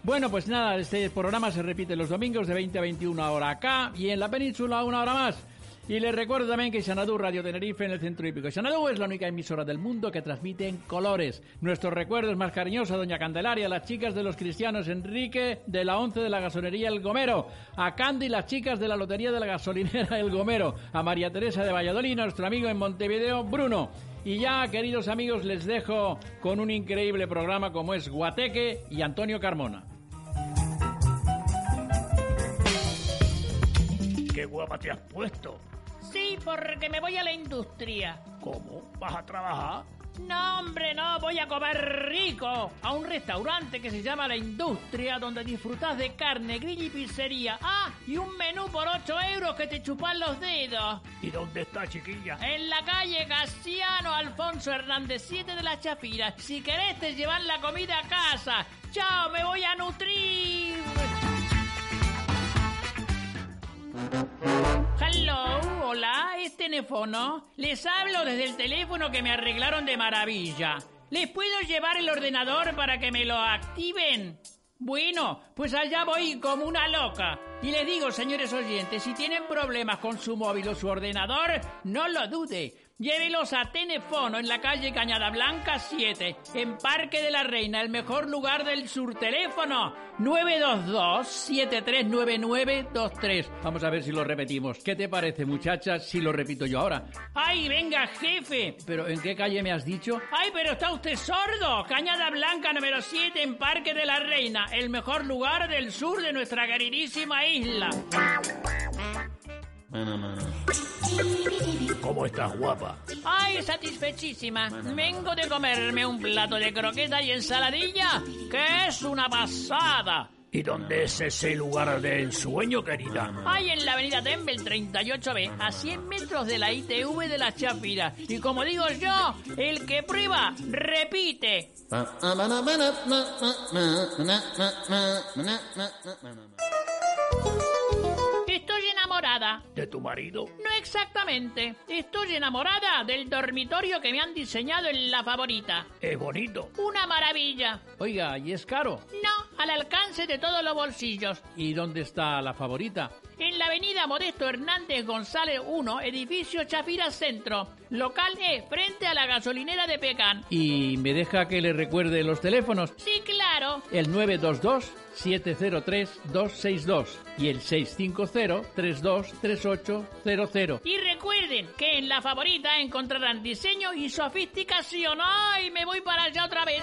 Bueno, pues nada, este programa se repite los domingos de 20 a 21 hora acá y en la península una hora más. Y les recuerdo también que Xanadu Radio Tenerife en el centro hípico. Xanadu es la única emisora del mundo que transmite en colores. Nuestros recuerdos más cariñosos a Doña Candelaria, las chicas de los cristianos Enrique de la 11 de la gasonería El Gomero, a Candy, las chicas de la lotería de la gasolinera El Gomero, a María Teresa de Valladolid, nuestro amigo en Montevideo, Bruno. Y ya, queridos amigos, les dejo con un increíble programa como es Guateque y Antonio Carmona. Qué guapa te has puesto. Sí, porque me voy a la industria. ¿Cómo? ¿Vas a trabajar? No, hombre, no, voy a comer rico a un restaurante que se llama La Industria, donde disfrutas de carne, grill y pizzería. Ah, y un menú por 8 euros que te chupan los dedos. ¿Y dónde está, chiquilla? En la calle Casiano Alfonso Hernández 7 de la Chafira. Si querés te llevan la comida a casa. Chao, me voy a nutrir. Hello, hola, es teléfono. Les hablo desde el teléfono que me arreglaron de maravilla. ¿Les puedo llevar el ordenador para que me lo activen? Bueno, pues allá voy como una loca. Y les digo, señores oyentes, si tienen problemas con su móvil o su ordenador, no lo dude. Llévelos a Tenefono en la calle Cañada Blanca 7, en Parque de la Reina, el mejor lugar del sur. Teléfono 922-739923. Vamos a ver si lo repetimos. ¿Qué te parece, muchacha, si lo repito yo ahora? ¡Ay, venga, jefe! ¿Pero en qué calle me has dicho? ¡Ay, pero está usted sordo! Cañada Blanca número 7 en Parque de la Reina, el mejor lugar del sur de nuestra queridísima isla. ¿Cómo estás, guapa? ¡Ay, satisfechísima! Vengo de comerme un plato de croqueta y ensaladilla, que es una pasada. ¿Y dónde es ese lugar de ensueño, querida? Hay en la avenida Tembel 38B, a 100 metros de la ITV de la Chapira. Y como digo yo, el que prueba, repite. Enamorada. ¿De tu marido? No exactamente. Estoy enamorada del dormitorio que me han diseñado en la favorita. Es bonito. Una maravilla. Oiga, ¿y es caro? No, al alcance de todos los bolsillos. ¿Y dónde está la favorita? En la avenida Modesto Hernández González 1, edificio Chafira Centro. Local E, frente a la gasolinera de Pecan. ¿Y me deja que le recuerde los teléfonos? Sí, claro. El 922-703-262 y el 650-323800. Y recuerden que en la favorita encontrarán diseño y sofisticación. ¡Ay, me voy para allá otra vez!